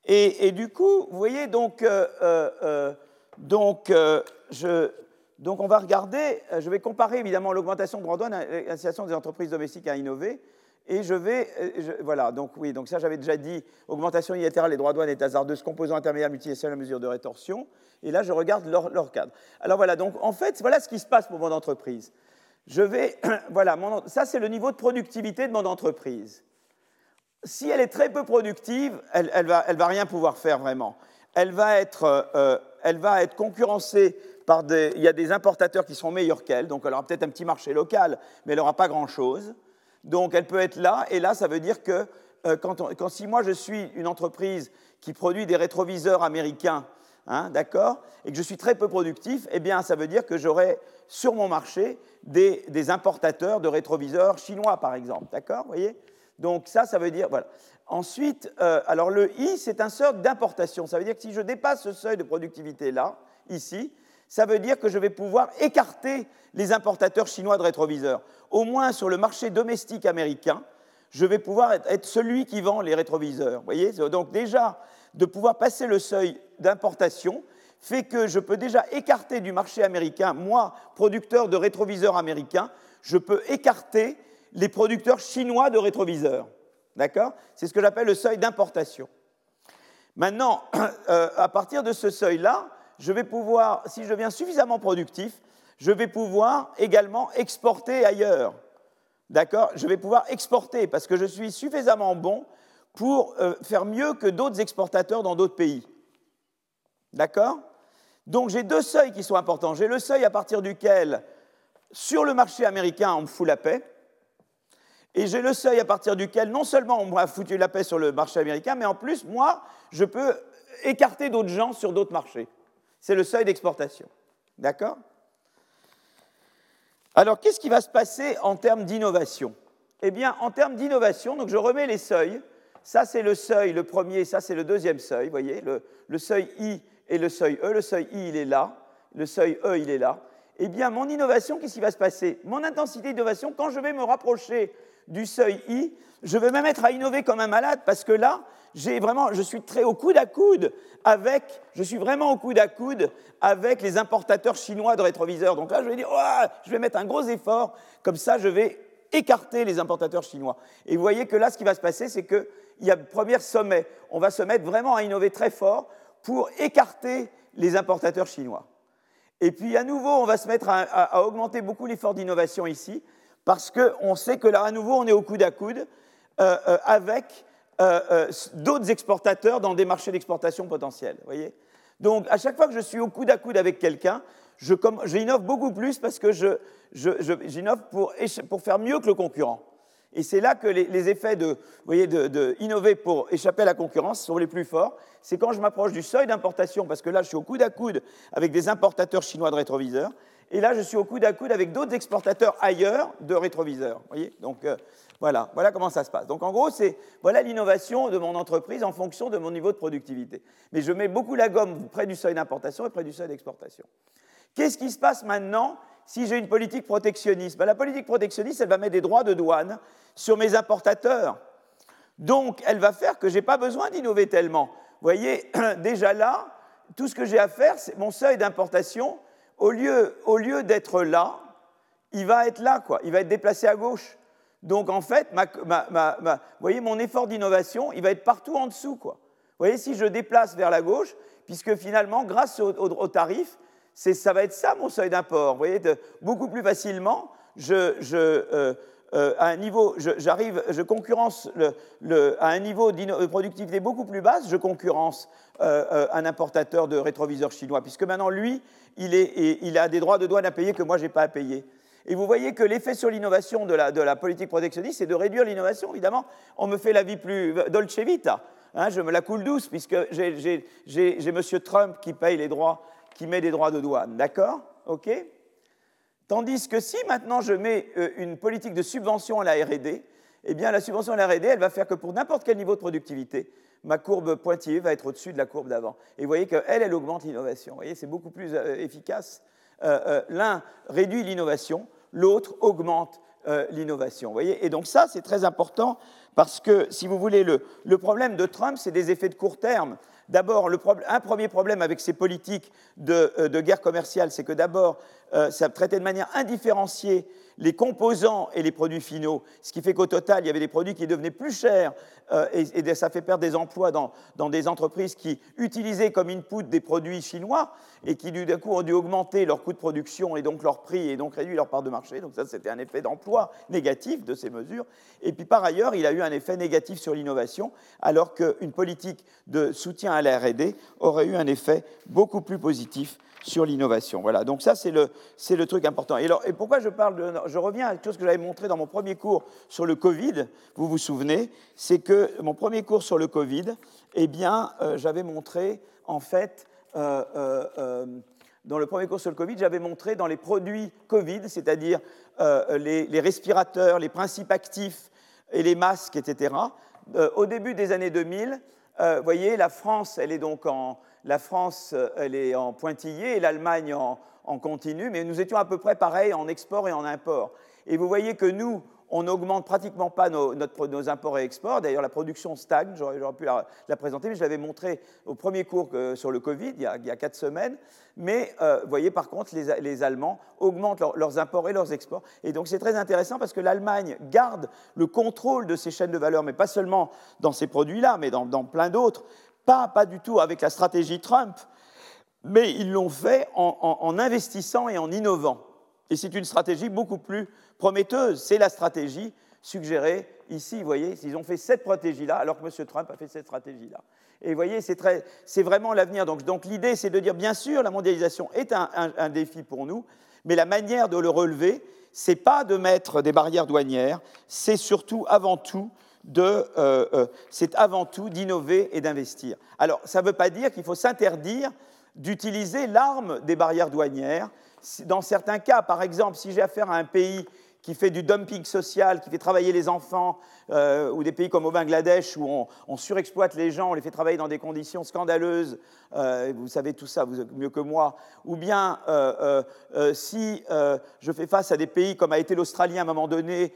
Et, et, du coup, vous voyez, donc, donc je, donc on va regarder, euh, je vais comparer évidemment l'augmentation de douane à l'incitation des entreprises domestiques à innover. Et je vais, euh, voilà, donc oui, donc ça j'avais déjà dit, augmentation unilatérale des droits de douane est hasardeuse, composant intermédiaire multinational à mesure de rétorsion. Et là, je regarde leur, cadre. Alors voilà, donc en fait, voilà ce qui se passe pour mon entreprise. Je vais, voilà, ça c'est le niveau de productivité de mon entreprise. Si elle est très peu productive, elle ne va, elle va rien pouvoir faire vraiment. Elle va être, euh, elle va être concurrencée il y a des importateurs qui sont meilleurs qu'elle, donc elle aura peut-être un petit marché local, mais elle n'aura pas grand-chose. Donc elle peut être là, et là, ça veut dire que euh, quand, si moi je suis une entreprise qui produit des rétroviseurs américains, hein, d'accord, et que je suis très peu productif, eh bien, ça veut dire que j'aurai sur mon marché des, importateurs de rétroviseurs chinois, par exemple, d'accord, voyez? Donc ça, ça veut dire, voilà. Ensuite, euh, alors le I, c'est un seuil d'importation. Ça veut dire que si je dépasse ce seuil de productivité là, ici, ça veut dire que je vais pouvoir écarter les importateurs chinois de rétroviseurs. Au moins sur le marché domestique américain, je vais pouvoir être celui qui vend les rétroviseurs. voyez? Donc déjà, de pouvoir passer le seuil d'importation fait que je peux déjà écarter du marché américain, moi, producteur de rétroviseurs américains, je peux écarter les producteurs chinois de rétroviseurs. D'accord? C'est ce que j'appelle le seuil d'importation. Maintenant, euh, à partir de ce seuil-là, je vais pouvoir, si je deviens suffisamment productif, je vais pouvoir également exporter ailleurs. D'accord? Je vais pouvoir exporter parce que je suis suffisamment bon pour euh, faire mieux que d'autres exportateurs dans d'autres pays. D'accord? Donc j'ai deux seuils qui sont importants. J'ai le seuil à partir duquel, sur le marché américain, on me fout la paix. Et j'ai le seuil à partir duquel, non seulement on m'a foutu la paix sur le marché américain, mais en plus, moi, je peux écarter d'autres gens sur d'autres marchés. C'est le seuil d'exportation. D'accord? Alors, qu'est-ce qui va se passer en termes d'innovation? Eh bien, en termes d'innovation, donc je remets les seuils. Ça, c'est le seuil, le premier, ça, c'est le deuxième seuil, vous voyez, le, le, seuil I et le seuil E. Le seuil I, il est là, le seuil E, il est là. Eh bien, mon innovation, qu'est-ce qui va se passer? Mon intensité d'innovation, quand je vais me rapprocher du seuil I, je vais même être à innover comme un malade parce que là, j'ai vraiment, je suis très au coude à coude avec, je suis vraiment au coude à coude avec les importateurs chinois de rétroviseurs. Donc là, je vais dire, je vais mettre un gros effort, comme ça, je vais écarter les importateurs chinois. Et vous voyez que là, ce qui va se passer, c'est qu'il y a le premier sommet. On va se mettre vraiment à innover très fort pour écarter les importateurs chinois. Et puis à nouveau, on va se mettre à augmenter beaucoup l'effort d'innovation ici parce qu'on sait que là, à nouveau, on est au coude à coude euh, euh, avec euh, d'autres exportateurs dans des marchés d'exportation potentiels. Voyez? Donc, à chaque fois que je suis au coude à coude avec quelqu'un, j'innove beaucoup plus parce que j'innove pour, pour faire mieux que le concurrent. Et c'est là que les, effets de, de, innover pour échapper à la concurrence sont les plus forts. C'est quand je m'approche du seuil d'importation, parce que là, je suis au coude à coude avec des importateurs chinois de rétroviseurs, et là, je suis au coude à coude avec d'autres exportateurs ailleurs de rétroviseurs. Voyez? Donc euh, voilà, voilà comment ça se passe. Donc en gros, c'est voilà l'innovation de mon entreprise en fonction de mon niveau de productivité. Mais je mets beaucoup la gomme près du seuil d'importation et près du seuil d'exportation. Qu'est-ce qui se passe maintenant si j'ai une politique protectionniste? Ben, La politique protectionniste, elle va mettre des droits de douane sur mes importateurs. Donc, elle va faire que je n'ai pas besoin d'innover tellement. Vous voyez, déjà là, tout ce que j'ai à faire, c'est mon seuil d'importation, au lieu, au lieu d'être là, il va être là, quoi. Il va être déplacé à gauche. Donc en fait, voyez, mon effort d'innovation, il va être partout en dessous, quoi. Vous voyez, si je déplace vers la gauche, puisque finalement, grâce au, au, tarif, ça va être ça mon seuil d'import. Vous voyez, beaucoup plus facilement, je, euh, euh, à un niveau, j'arrive, je, concurrence à un niveau de productivité beaucoup plus basse, je concurrence euh, un importateur de rétroviseurs chinois, puisque maintenant lui, il, il a des droits de douane à payer que moi je n'ai pas à payer. Et vous voyez que l'effet sur l'innovation de la, politique protectionniste, c'est de réduire l'innovation, évidemment. On me fait la vie plus dolce vita. Hein, je me la coule douce, puisque j'ai M. Trump qui paye les droits, qui met des droits de douane. D'accord? OK? Tandis que si maintenant je mets euh, une politique de subvention à la RD, eh bien la subvention à la RD, elle va faire que pour n'importe quel niveau de productivité, ma courbe pointillée va être au-dessus de la courbe d'avant. Et vous voyez qu'elle, elle augmente l'innovation. Vous voyez, c'est beaucoup plus euh, efficace. Euh, l'un réduit l'innovation, l'autre augmente l'innovation. Vous voyez Et donc ça, c'est très important parce que, si vous voulez, le, le problème de Trump, c'est des effets de court terme. D'abord, un premier problème avec ces politiques de guerre commerciale, c'est que d'abord, euh, ça traitait de manière indifférenciée les composants et les produits finaux, ce qui fait qu'au total, il y avait des produits qui devenaient plus chers euh, et, ça fait perdre des emplois dans, des entreprises qui utilisaient comme input des produits chinois et qui, du coup, ont dû augmenter leur coût de production et donc leur prix et donc réduire leur part de marché. Donc ça, c'était un effet d'emploi négatif de ces mesures. Et puis par ailleurs, il a eu un effet négatif sur l'innovation, alors qu'une politique de soutien à la R&D aurait eu un effet beaucoup plus positif sur l'innovation. Voilà, donc ça c'est le, le, truc important. Et, alors, et pourquoi je parle de... Je reviens à quelque chose que j'avais montré dans mon premier cours sur le Covid, vous vous souvenez, c'est que mon premier cours sur le Covid, eh bien, euh, j'avais montré, en fait, euh, euh, dans le premier cours sur le Covid, j'avais montré dans les produits Covid, c'est-à-dire les, les, respirateurs, les principes actifs et les masques, etc., au début des années 2000, vous voyez, la France, elle est donc en la France, euh, elle est en pointillé et l'Allemagne en, continu, mais nous étions à peu près pareil en export et en import. Et vous voyez que nous, on n'augmente pratiquement pas nos, imports et exports. D'ailleurs, la production stagne. J'aurais pu la, présenter, mais je l'avais montré au premier cours sur le Covid, il y a, quatre semaines. Mais euh, vous voyez, par contre, les, Allemands augmentent leurs imports et leurs exports. Et donc, c'est très intéressant parce que l'Allemagne garde le contrôle de ces chaînes de valeur, mais pas seulement dans ces produits-là, mais dans, plein d'autres. Pas, pas du tout avec la stratégie Trump, mais ils l'ont fait en investissant et en innovant. Et c'est une stratégie beaucoup plus prometteuse. C'est la stratégie suggérée ici. Vous voyez, ils ont fait cette stratégie-là, alors que M. Trump a fait cette stratégie-là. Et vous voyez, c'est vraiment l'avenir. Donc, donc l'idée, c'est de dire, bien sûr, la mondialisation est un, défi pour nous, mais la manière de le relever, c'est pas de mettre des barrières douanières, c'est surtout avant tout euh, euh, c'est avant tout d'innover et d'investir. Alors, ça ne veut pas dire qu'il faut s'interdire d'utiliser l'arme des barrières douanières dans certains cas, par exemple, si j'ai affaire à un pays qui fait du dumping social, qui fait travailler les enfants, euh, ou des pays comme au Bangladesh où on, surexploite les gens, on les fait travailler dans des conditions scandaleuses, euh, vous savez tout ça mieux que moi, ou bien euh, si je fais face à des pays comme a été l'Australie à un moment donné,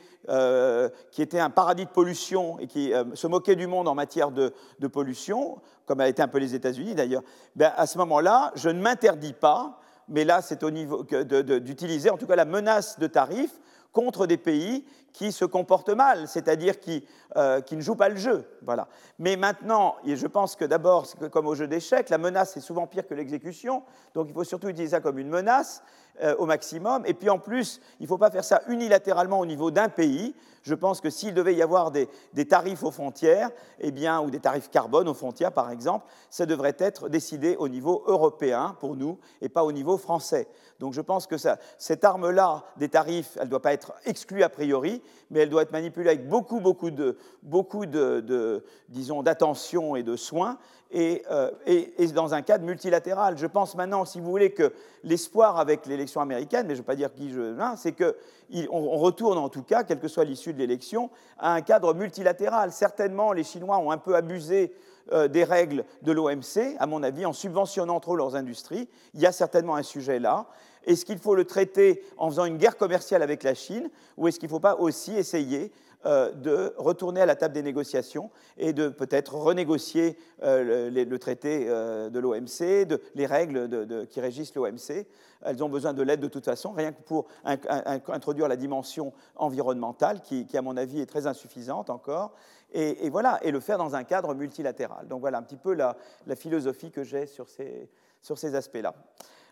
qui était un paradis de pollution et qui se moquait du monde en matière de, pollution, comme a été un peu les États-Unis d'ailleurs, ben, à ce moment-là, je ne m'interdis pas mais là, c'est au niveau d'utiliser en tout cas la menace de tarifs contre des pays qui se comportent mal, c'est-à-dire qui, euh, qui, ne jouent pas le jeu. Voilà. Mais maintenant, et je pense que d'abord, comme au jeu d'échecs, la menace est souvent pire que l'exécution, donc il faut surtout utiliser ça comme une menace. Euh, au maximum. Et puis en plus, il ne faut pas faire ça unilatéralement au niveau d'un pays. Je pense que s'il devait y avoir des, tarifs aux frontières, eh bien, ou des tarifs carbone aux frontières, par exemple, ça devrait être décidé au niveau européen pour nous et pas au niveau français. Donc je pense que ça, cette arme-là des tarifs, elle ne doit pas être exclue a priori, mais elle doit être manipulée avec beaucoup, beaucoup de, beaucoup de disons, d'attention et de soins euh, et, dans un cadre multilatéral. Je pense maintenant, si vous voulez, que l'espoir avec l'élection américaine, mais je ne veux pas dire qui je. Hein, c'est qu'on retourne en tout cas, quelle que soit l'issue de l'élection, à un cadre multilatéral. Certainement, les Chinois ont un peu abusé euh, des règles de l'OMC, à mon avis, en subventionnant trop leurs industries. Il y a certainement un sujet là. Est-ce qu'il faut le traiter en faisant une guerre commerciale avec la Chine ou est-ce qu'il ne faut pas aussi essayer euh, de retourner à la table des négociations et de peut-être renégocier euh, le, traité euh, de l'OMC, les règles qui régissent l'OMC. Elles ont besoin de l'aide de toute façon, rien que pour introduire la dimension environnementale, qui, à mon avis, est très insuffisante encore. Et, voilà, et le faire dans un cadre multilatéral. Donc voilà un petit peu la, philosophie que j'ai sur ces aspects-là.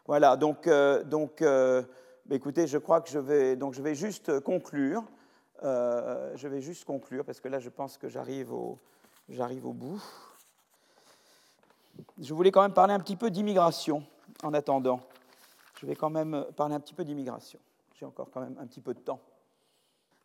Voilà, donc, donc bah, écoutez, je crois que je vais, donc je vais juste conclure. Euh, je vais juste conclure parce que là, je pense que j'arrive au, j'arrive au bout. Je voulais quand même parler un petit peu d'immigration en attendant. Je vais quand même parler un petit peu d'immigration. J'ai encore quand même un petit peu de temps.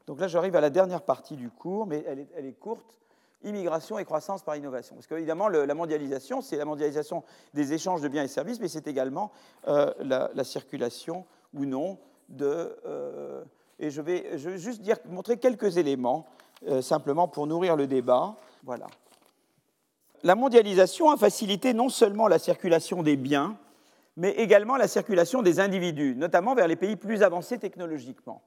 Donc là, j'arrive à la dernière partie du cours, mais elle est, elle est courte. Immigration et croissance par innovation. Parce qu'évidemment, la mondialisation, c'est la mondialisation des échanges de biens et services, mais c'est également euh, la, circulation ou non de, euh, et je vais, juste montrer quelques éléments, euh, simplement pour nourrir le débat. Voilà. La mondialisation a facilité non seulement la circulation des biens, mais également la circulation des individus, notamment vers les pays plus avancés technologiquement.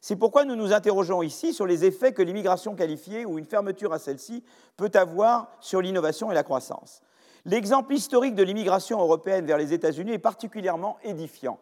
C'est pourquoi nous nous interrogeons ici sur les effets que l'immigration qualifiée ou une fermeture à celle-ci peut avoir sur l'innovation et la croissance. L'exemple historique de l'immigration européenne vers les États-Unis est particulièrement édifiant.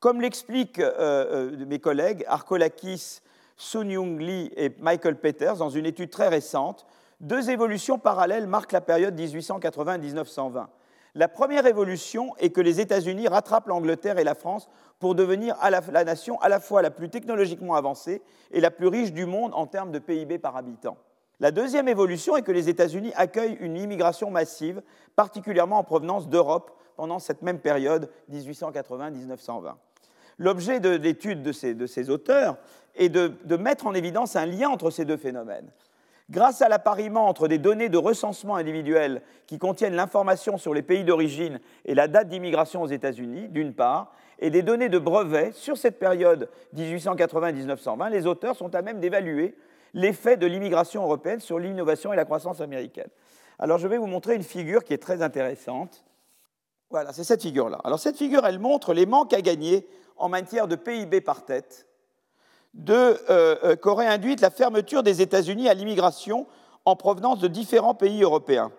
Comme l'expliquent euh, euh, mes collègues Arkolakis, Sun Young Lee et Michael Peters dans une étude très récente, deux évolutions parallèles marquent la période 1880-1920. La première évolution est que les États-Unis rattrapent l'Angleterre et la France pour devenir la, nation à la fois la plus technologiquement avancée et la plus riche du monde en termes de PIB par habitant. La deuxième évolution est que les États-Unis accueillent une immigration massive, particulièrement en provenance d'Europe, pendant cette même période 1880-1920. L'objet de l'étude de ces, auteurs est de, mettre en évidence un lien entre ces deux phénomènes. Grâce à l'appariement entre des données de recensement individuel qui contiennent l'information sur les pays d'origine et la date d'immigration aux États-Unis, d'une part, et des données de brevets sur cette période 1880-1920, les auteurs sont à même d'évaluer l'effet de l'immigration européenne sur l'innovation et la croissance américaine. Alors je vais vous montrer une figure qui est très intéressante. Voilà, c'est cette figure-là. Alors cette figure, elle montre les manques à gagner en matière de PIB par tête qu'aurait induite la fermeture des États-Unis à l'immigration en provenance de différents pays européens.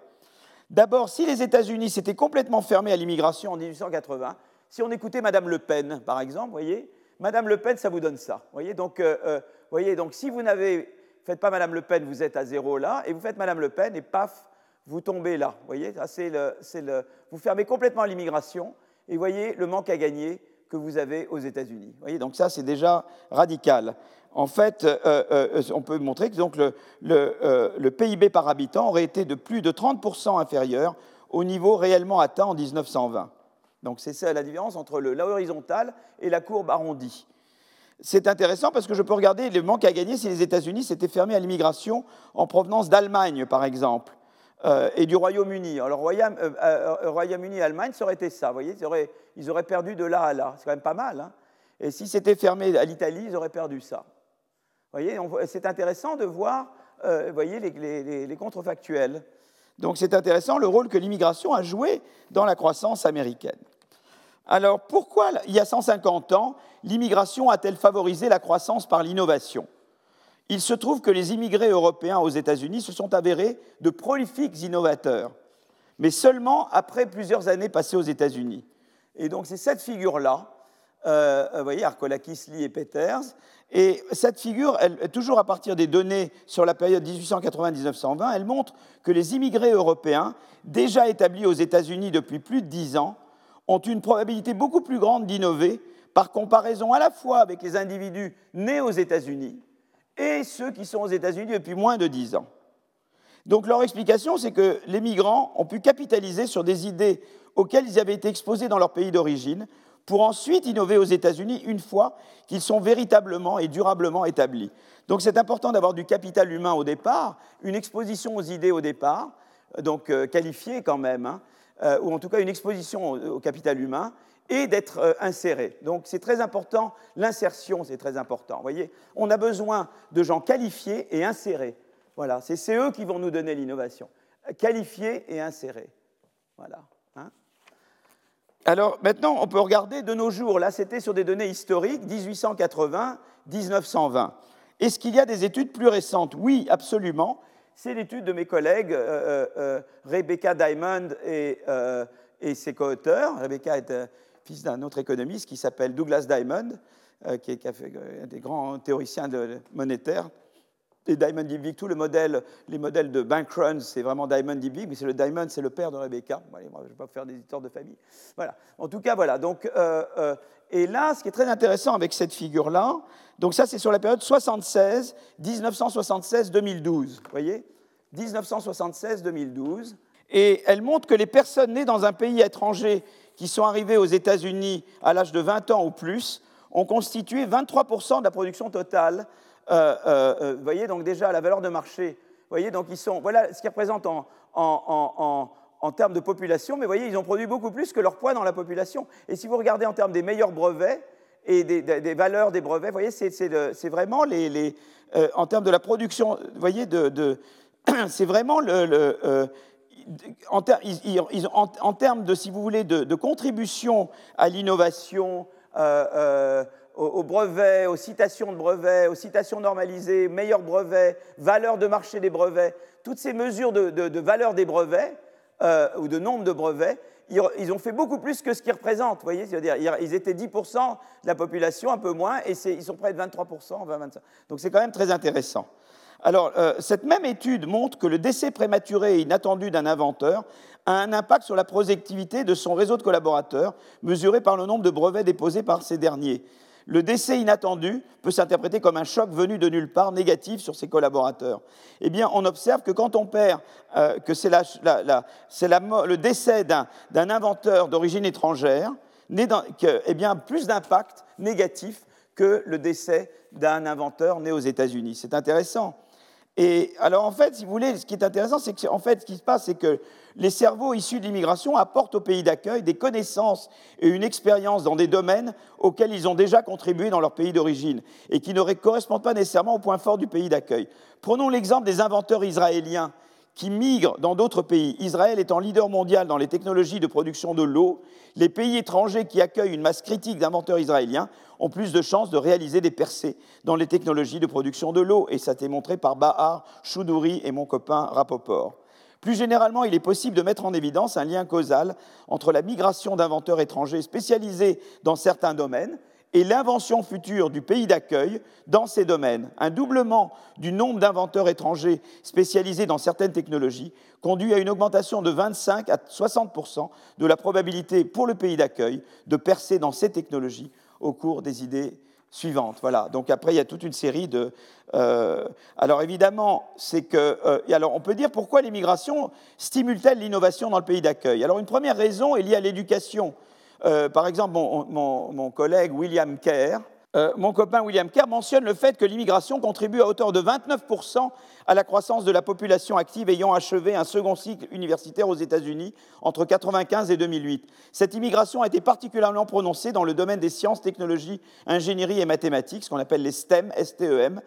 D'abord, si les États-Unis s'étaient complètement fermés à l'immigration en 1880, si on écoutait Madame Le Pen, par exemple, voyez, Madame Le Pen, ça vous donne ça. Voyez, donc, euh, euh, voyez, donc si vous n'avez faites pas Madame Le Pen, vous êtes à zéro là, et vous faites Madame Le Pen, et paf, vous tombez là. Voyez, c'est le, le, vous fermez complètement l'immigration, et voyez le manque à gagner que vous avez aux États-Unis. Voyez, donc ça, c'est déjà radical. En fait, euh, on peut montrer que donc, le, le, PIB par habitant aurait été de plus de 30% inférieur au niveau réellement atteint en 1920. Donc c'est ça la différence entre la horizontale et la courbe arrondie. C'est intéressant parce que je peux regarder le manque à gagner si les États-Unis s'étaient fermés à l'immigration en provenance d'Allemagne, par exemple, euh, et du Royaume-Uni. Alors, euh, euh, Royaume-Uni et Allemagne, ça aurait été ça. Vous voyez, ils auraient, perdu de là à là. C'est quand même pas mal. Hein. et si c'était fermé à l'Italie, ils auraient perdu ça. Vous voyez, c'est intéressant de voir les, les contrefactuels. Donc, c'est intéressant le rôle que l'immigration a joué dans la croissance américaine. Alors pourquoi, il y a 150 ans, l'immigration a-t-elle favorisé la croissance par l'innovation? Il se trouve que les immigrés européens aux États-Unis se sont avérés de prolifiques innovateurs, mais seulement après plusieurs années passées aux États-Unis. Et donc c'est cette figure-là, euh, vous voyez, Arkolakis, Lee et Peters, et cette figure, toujours à partir des données sur la période 1880-1920, elle montre que les immigrés européens, déjà établis aux États-Unis depuis plus de dix ans, ont une probabilité beaucoup plus grande d'innover par comparaison à la fois avec les individus nés aux États-Unis et ceux qui sont aux États-Unis depuis moins de dix ans. Donc leur explication, c'est que les migrants ont pu capitaliser sur des idées auxquelles ils avaient été exposés dans leur pays d'origine pour ensuite innover aux États-Unis une fois qu'ils sont véritablement et durablement établis. Donc c'est important d'avoir du capital humain au départ, une exposition aux idées au départ, donc euh, qualifiée quand même, hein, euh, ou en tout cas une exposition au, capital humain, et d'être euh, inséré. Donc c'est très important, l'insertion c'est très important. Vous voyez, on a besoin de gens qualifiés et insérés. Voilà, c'est eux qui vont nous donner l'innovation. Qualifiés et insérés. Voilà. Hein. Alors maintenant, on peut regarder de nos jours. Là, c'était sur des données historiques, 1880-1920. Est-ce qu'il y a des études plus récentes? Oui, absolument c'est l'étude de mes collègues euh, euh, euh, Rebecca Diamond et, ses co-auteurs. Rebecca est fils d'un autre économiste qui s'appelle Douglas Diamond, qui est un des grands théoriciens de, monétaires. Et Diamond Dybvig, tout le modèle, les modèles de bank runs, c'est vraiment Diamond Dybvig, mais c'est le Diamond, c'est le père de Rebecca. je ne vais pas faire des histoires de famille. Voilà. En tout cas, voilà. Donc, et là, ce qui est très intéressant avec cette figure-là, donc ça, c'est sur la période 76, 1976-2012. Vous voyez? 1976-2012. Et elle montre que les personnes nées dans un pays étranger qui sont arrivées aux États-Unis à l'âge de 20 ans ou plus ont constitué 23% de la production totale. Euh, euh, euh, vous voyez, donc déjà la valeur de marché. Voyez, donc ils sont. Voilà ce qu'ils représentent en, en, en, termes de population, mais vous voyez, ils ont produit beaucoup plus que leur poids dans la population. Et si vous regardez en termes des meilleurs brevets, et des, valeurs des brevets. Vous voyez, c'est vraiment les, euh, en termes de la production, vous voyez, de, c'est vraiment le, en, termes de, si vous voulez, de, contribution à l'innovation, aux, brevets, aux citations de brevets, aux citations normalisées, meilleurs brevets, valeur de marché des brevets, toutes ces mesures de, valeur des brevets ou de nombre de brevets, ils ont fait beaucoup plus que ce qu'ils représentent. Vous voyez, dire ils étaient 10% de la population, un peu moins, et ils sont près de 23%, 20, 25. Donc c'est quand même très intéressant. Alors, euh, cette même étude montre que le décès prématuré et inattendu d'un inventeur a un impact sur la productivité de son réseau de collaborateurs, mesuré par le nombre de brevets déposés par ces derniers le décès inattendu peut s'interpréter comme un choc venu de nulle part, négatif sur ses collaborateurs. Eh bien, on observe que quand on perd, euh, que c'est le décès d'un inventeur d'origine étrangère, eh bien, plus d'impact négatif que le décès d'un inventeur né aux États-Unis. C'est intéressant. Et alors, en fait, si vous voulez, ce qui est intéressant, c'est que, en fait, ce qui se passe, c'est que les cerveaux issus de l'immigration apportent au pays d'accueil des connaissances et une expérience dans des domaines auxquels ils ont déjà contribué dans leur pays d'origine et qui ne correspondent pas nécessairement au point fort du pays d'accueil. Prenons l'exemple des inventeurs israéliens qui migrent dans d'autres pays. Israël étant leader mondial dans les technologies de production de l'eau, les pays étrangers qui accueillent une masse critique d'inventeurs israéliens ont plus de chances de réaliser des percées dans les technologies de production de l'eau. Et ça a été montré par Bahar, Choudouri et mon copain Rapoport. Plus généralement, il est possible de mettre en évidence un lien causal entre la migration d'inventeurs étrangers spécialisés dans certains domaines et l'invention future du pays d'accueil dans ces domaines. Un doublement du nombre d'inventeurs étrangers spécialisés dans certaines technologies conduit à une augmentation de 25 à 60% de la probabilité pour le pays d'accueil de percer dans ces technologies au cours des idées suivantes. Voilà. Donc après, il y a toute une série de. Euh, alors évidemment, c'est que. Euh, alors on peut dire pourquoi l'immigration stimule-t-elle l'innovation dans le pays d'accueil? Alors une première raison est liée à l'éducation. Euh, par exemple, mon, collègue William Kerr, euh, mon copain William Kerr mentionne le fait que l'immigration contribue à hauteur de 29% à la croissance de la population active ayant achevé un second cycle universitaire aux États-Unis entre 1995 et 2008. Cette immigration a été particulièrement prononcée dans le domaine des sciences, technologies, ingénierie et mathématiques, ce qu'on appelle les STEM, STEM.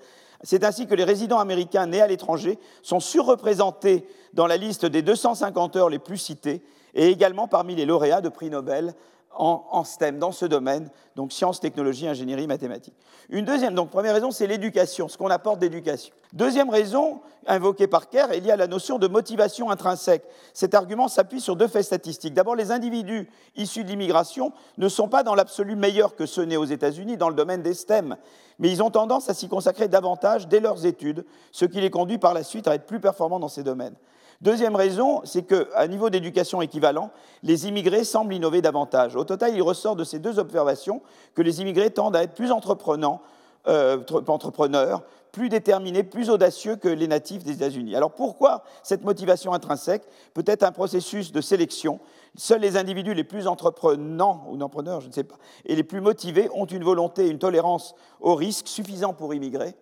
C'est ainsi que les résidents américains nés à l'étranger sont surreprésentés dans la liste des 250 heures les plus citées et également parmi les lauréats de prix Nobel en, STEM, dans ce domaine, donc sciences, technologies, ingénierie, mathématiques. Une deuxième, donc première raison, c'est l'éducation, ce qu'on apporte d'éducation. Deuxième raison, invoquée par Kerr, est liée à la notion de motivation intrinsèque. Cet argument s'appuie sur deux faits statistiques. D'abord, les individus issus de l'immigration ne sont pas dans l'absolu meilleurs que ceux nés aux États-Unis dans le domaine des STEM, mais ils ont tendance à s'y consacrer davantage dès leurs études, ce qui les conduit par la suite à être plus performants dans ces domaines. Deuxième raison, c'est qu'à niveau d'éducation équivalent, les immigrés semblent innover davantage. Au total, il ressort de ces deux observations que les immigrés tendent à être plus euh, entrepreneurs, plus déterminés, plus audacieux que les natifs des États-Unis. Alors pourquoi cette motivation intrinsèque Peut-être un processus de sélection? Seuls les individus les plus entreprenants, ou entrepreneurs, je ne sais pas, et les plus motivés ont une volonté une tolérance au risque suffisant pour immigrer.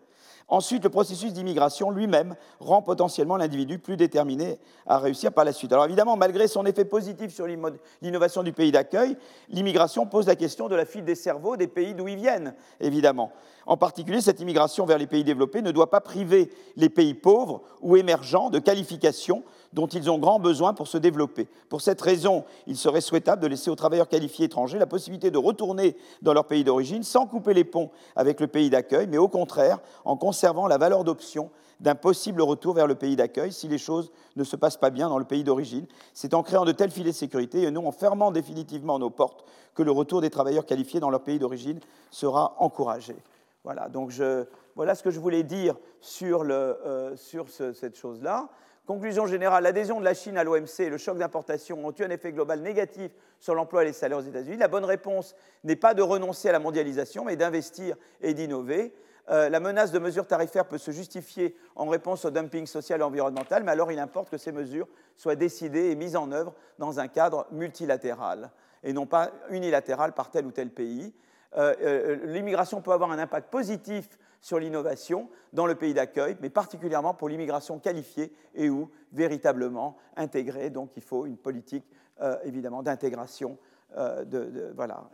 Ensuite, le processus d'immigration lui-même rend potentiellement l'individu plus déterminé à réussir par la suite. Alors évidemment, malgré son effet positif sur l'innovation du pays d'accueil, l'immigration pose la question de la fuite des cerveaux des pays d'où ils viennent, évidemment. En particulier, cette immigration vers les pays développés ne doit pas priver les pays pauvres ou émergents de qualifications dont ils ont grand besoin pour se développer. Pour cette raison, il serait souhaitable de laisser aux travailleurs qualifiés étrangers la possibilité de retourner dans leur pays d'origine sans couper les ponts avec le pays d'accueil, mais au contraire en conservant la valeur d'option d'un possible retour vers le pays d'accueil si les choses ne se passent pas bien dans le pays d'origine. C'est en créant de tels filets de sécurité et non en fermant définitivement nos portes que le retour des travailleurs qualifiés dans leur pays d'origine sera encouragé. Voilà, donc ce que je voulais dire sur, euh, cette chose-là. Conclusion générale, l'adhésion de la Chine à l'OMC et le choc d'importation ont eu un effet global négatif sur l'emploi et les salaires aux États-Unis. La bonne réponse n'est pas de renoncer à la mondialisation, mais d'investir et d'innover. Euh, la menace de mesures tarifaires peut se justifier en réponse au dumping social et environnemental, mais alors il importe que ces mesures soient décidées et mises en œuvre dans un cadre multilatéral et non pas unilatéral par tel ou tel pays. Euh, euh, l'immigration peut avoir un impact positif sur l'innovation dans le pays d'accueil, mais particulièrement pour l'immigration qualifiée et ou véritablement intégrée. Donc il faut une politique euh, évidemment d'intégration, euh, de, voilà,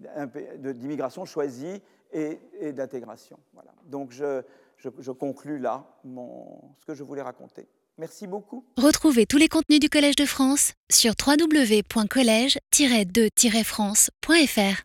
d'immigration choisie et, d'intégration. Voilà. Donc je, je, conclus là mon, ce que je voulais raconter. Merci beaucoup. Retrouvez tous les contenus du Collège de France sur www.colège-2-france.fr.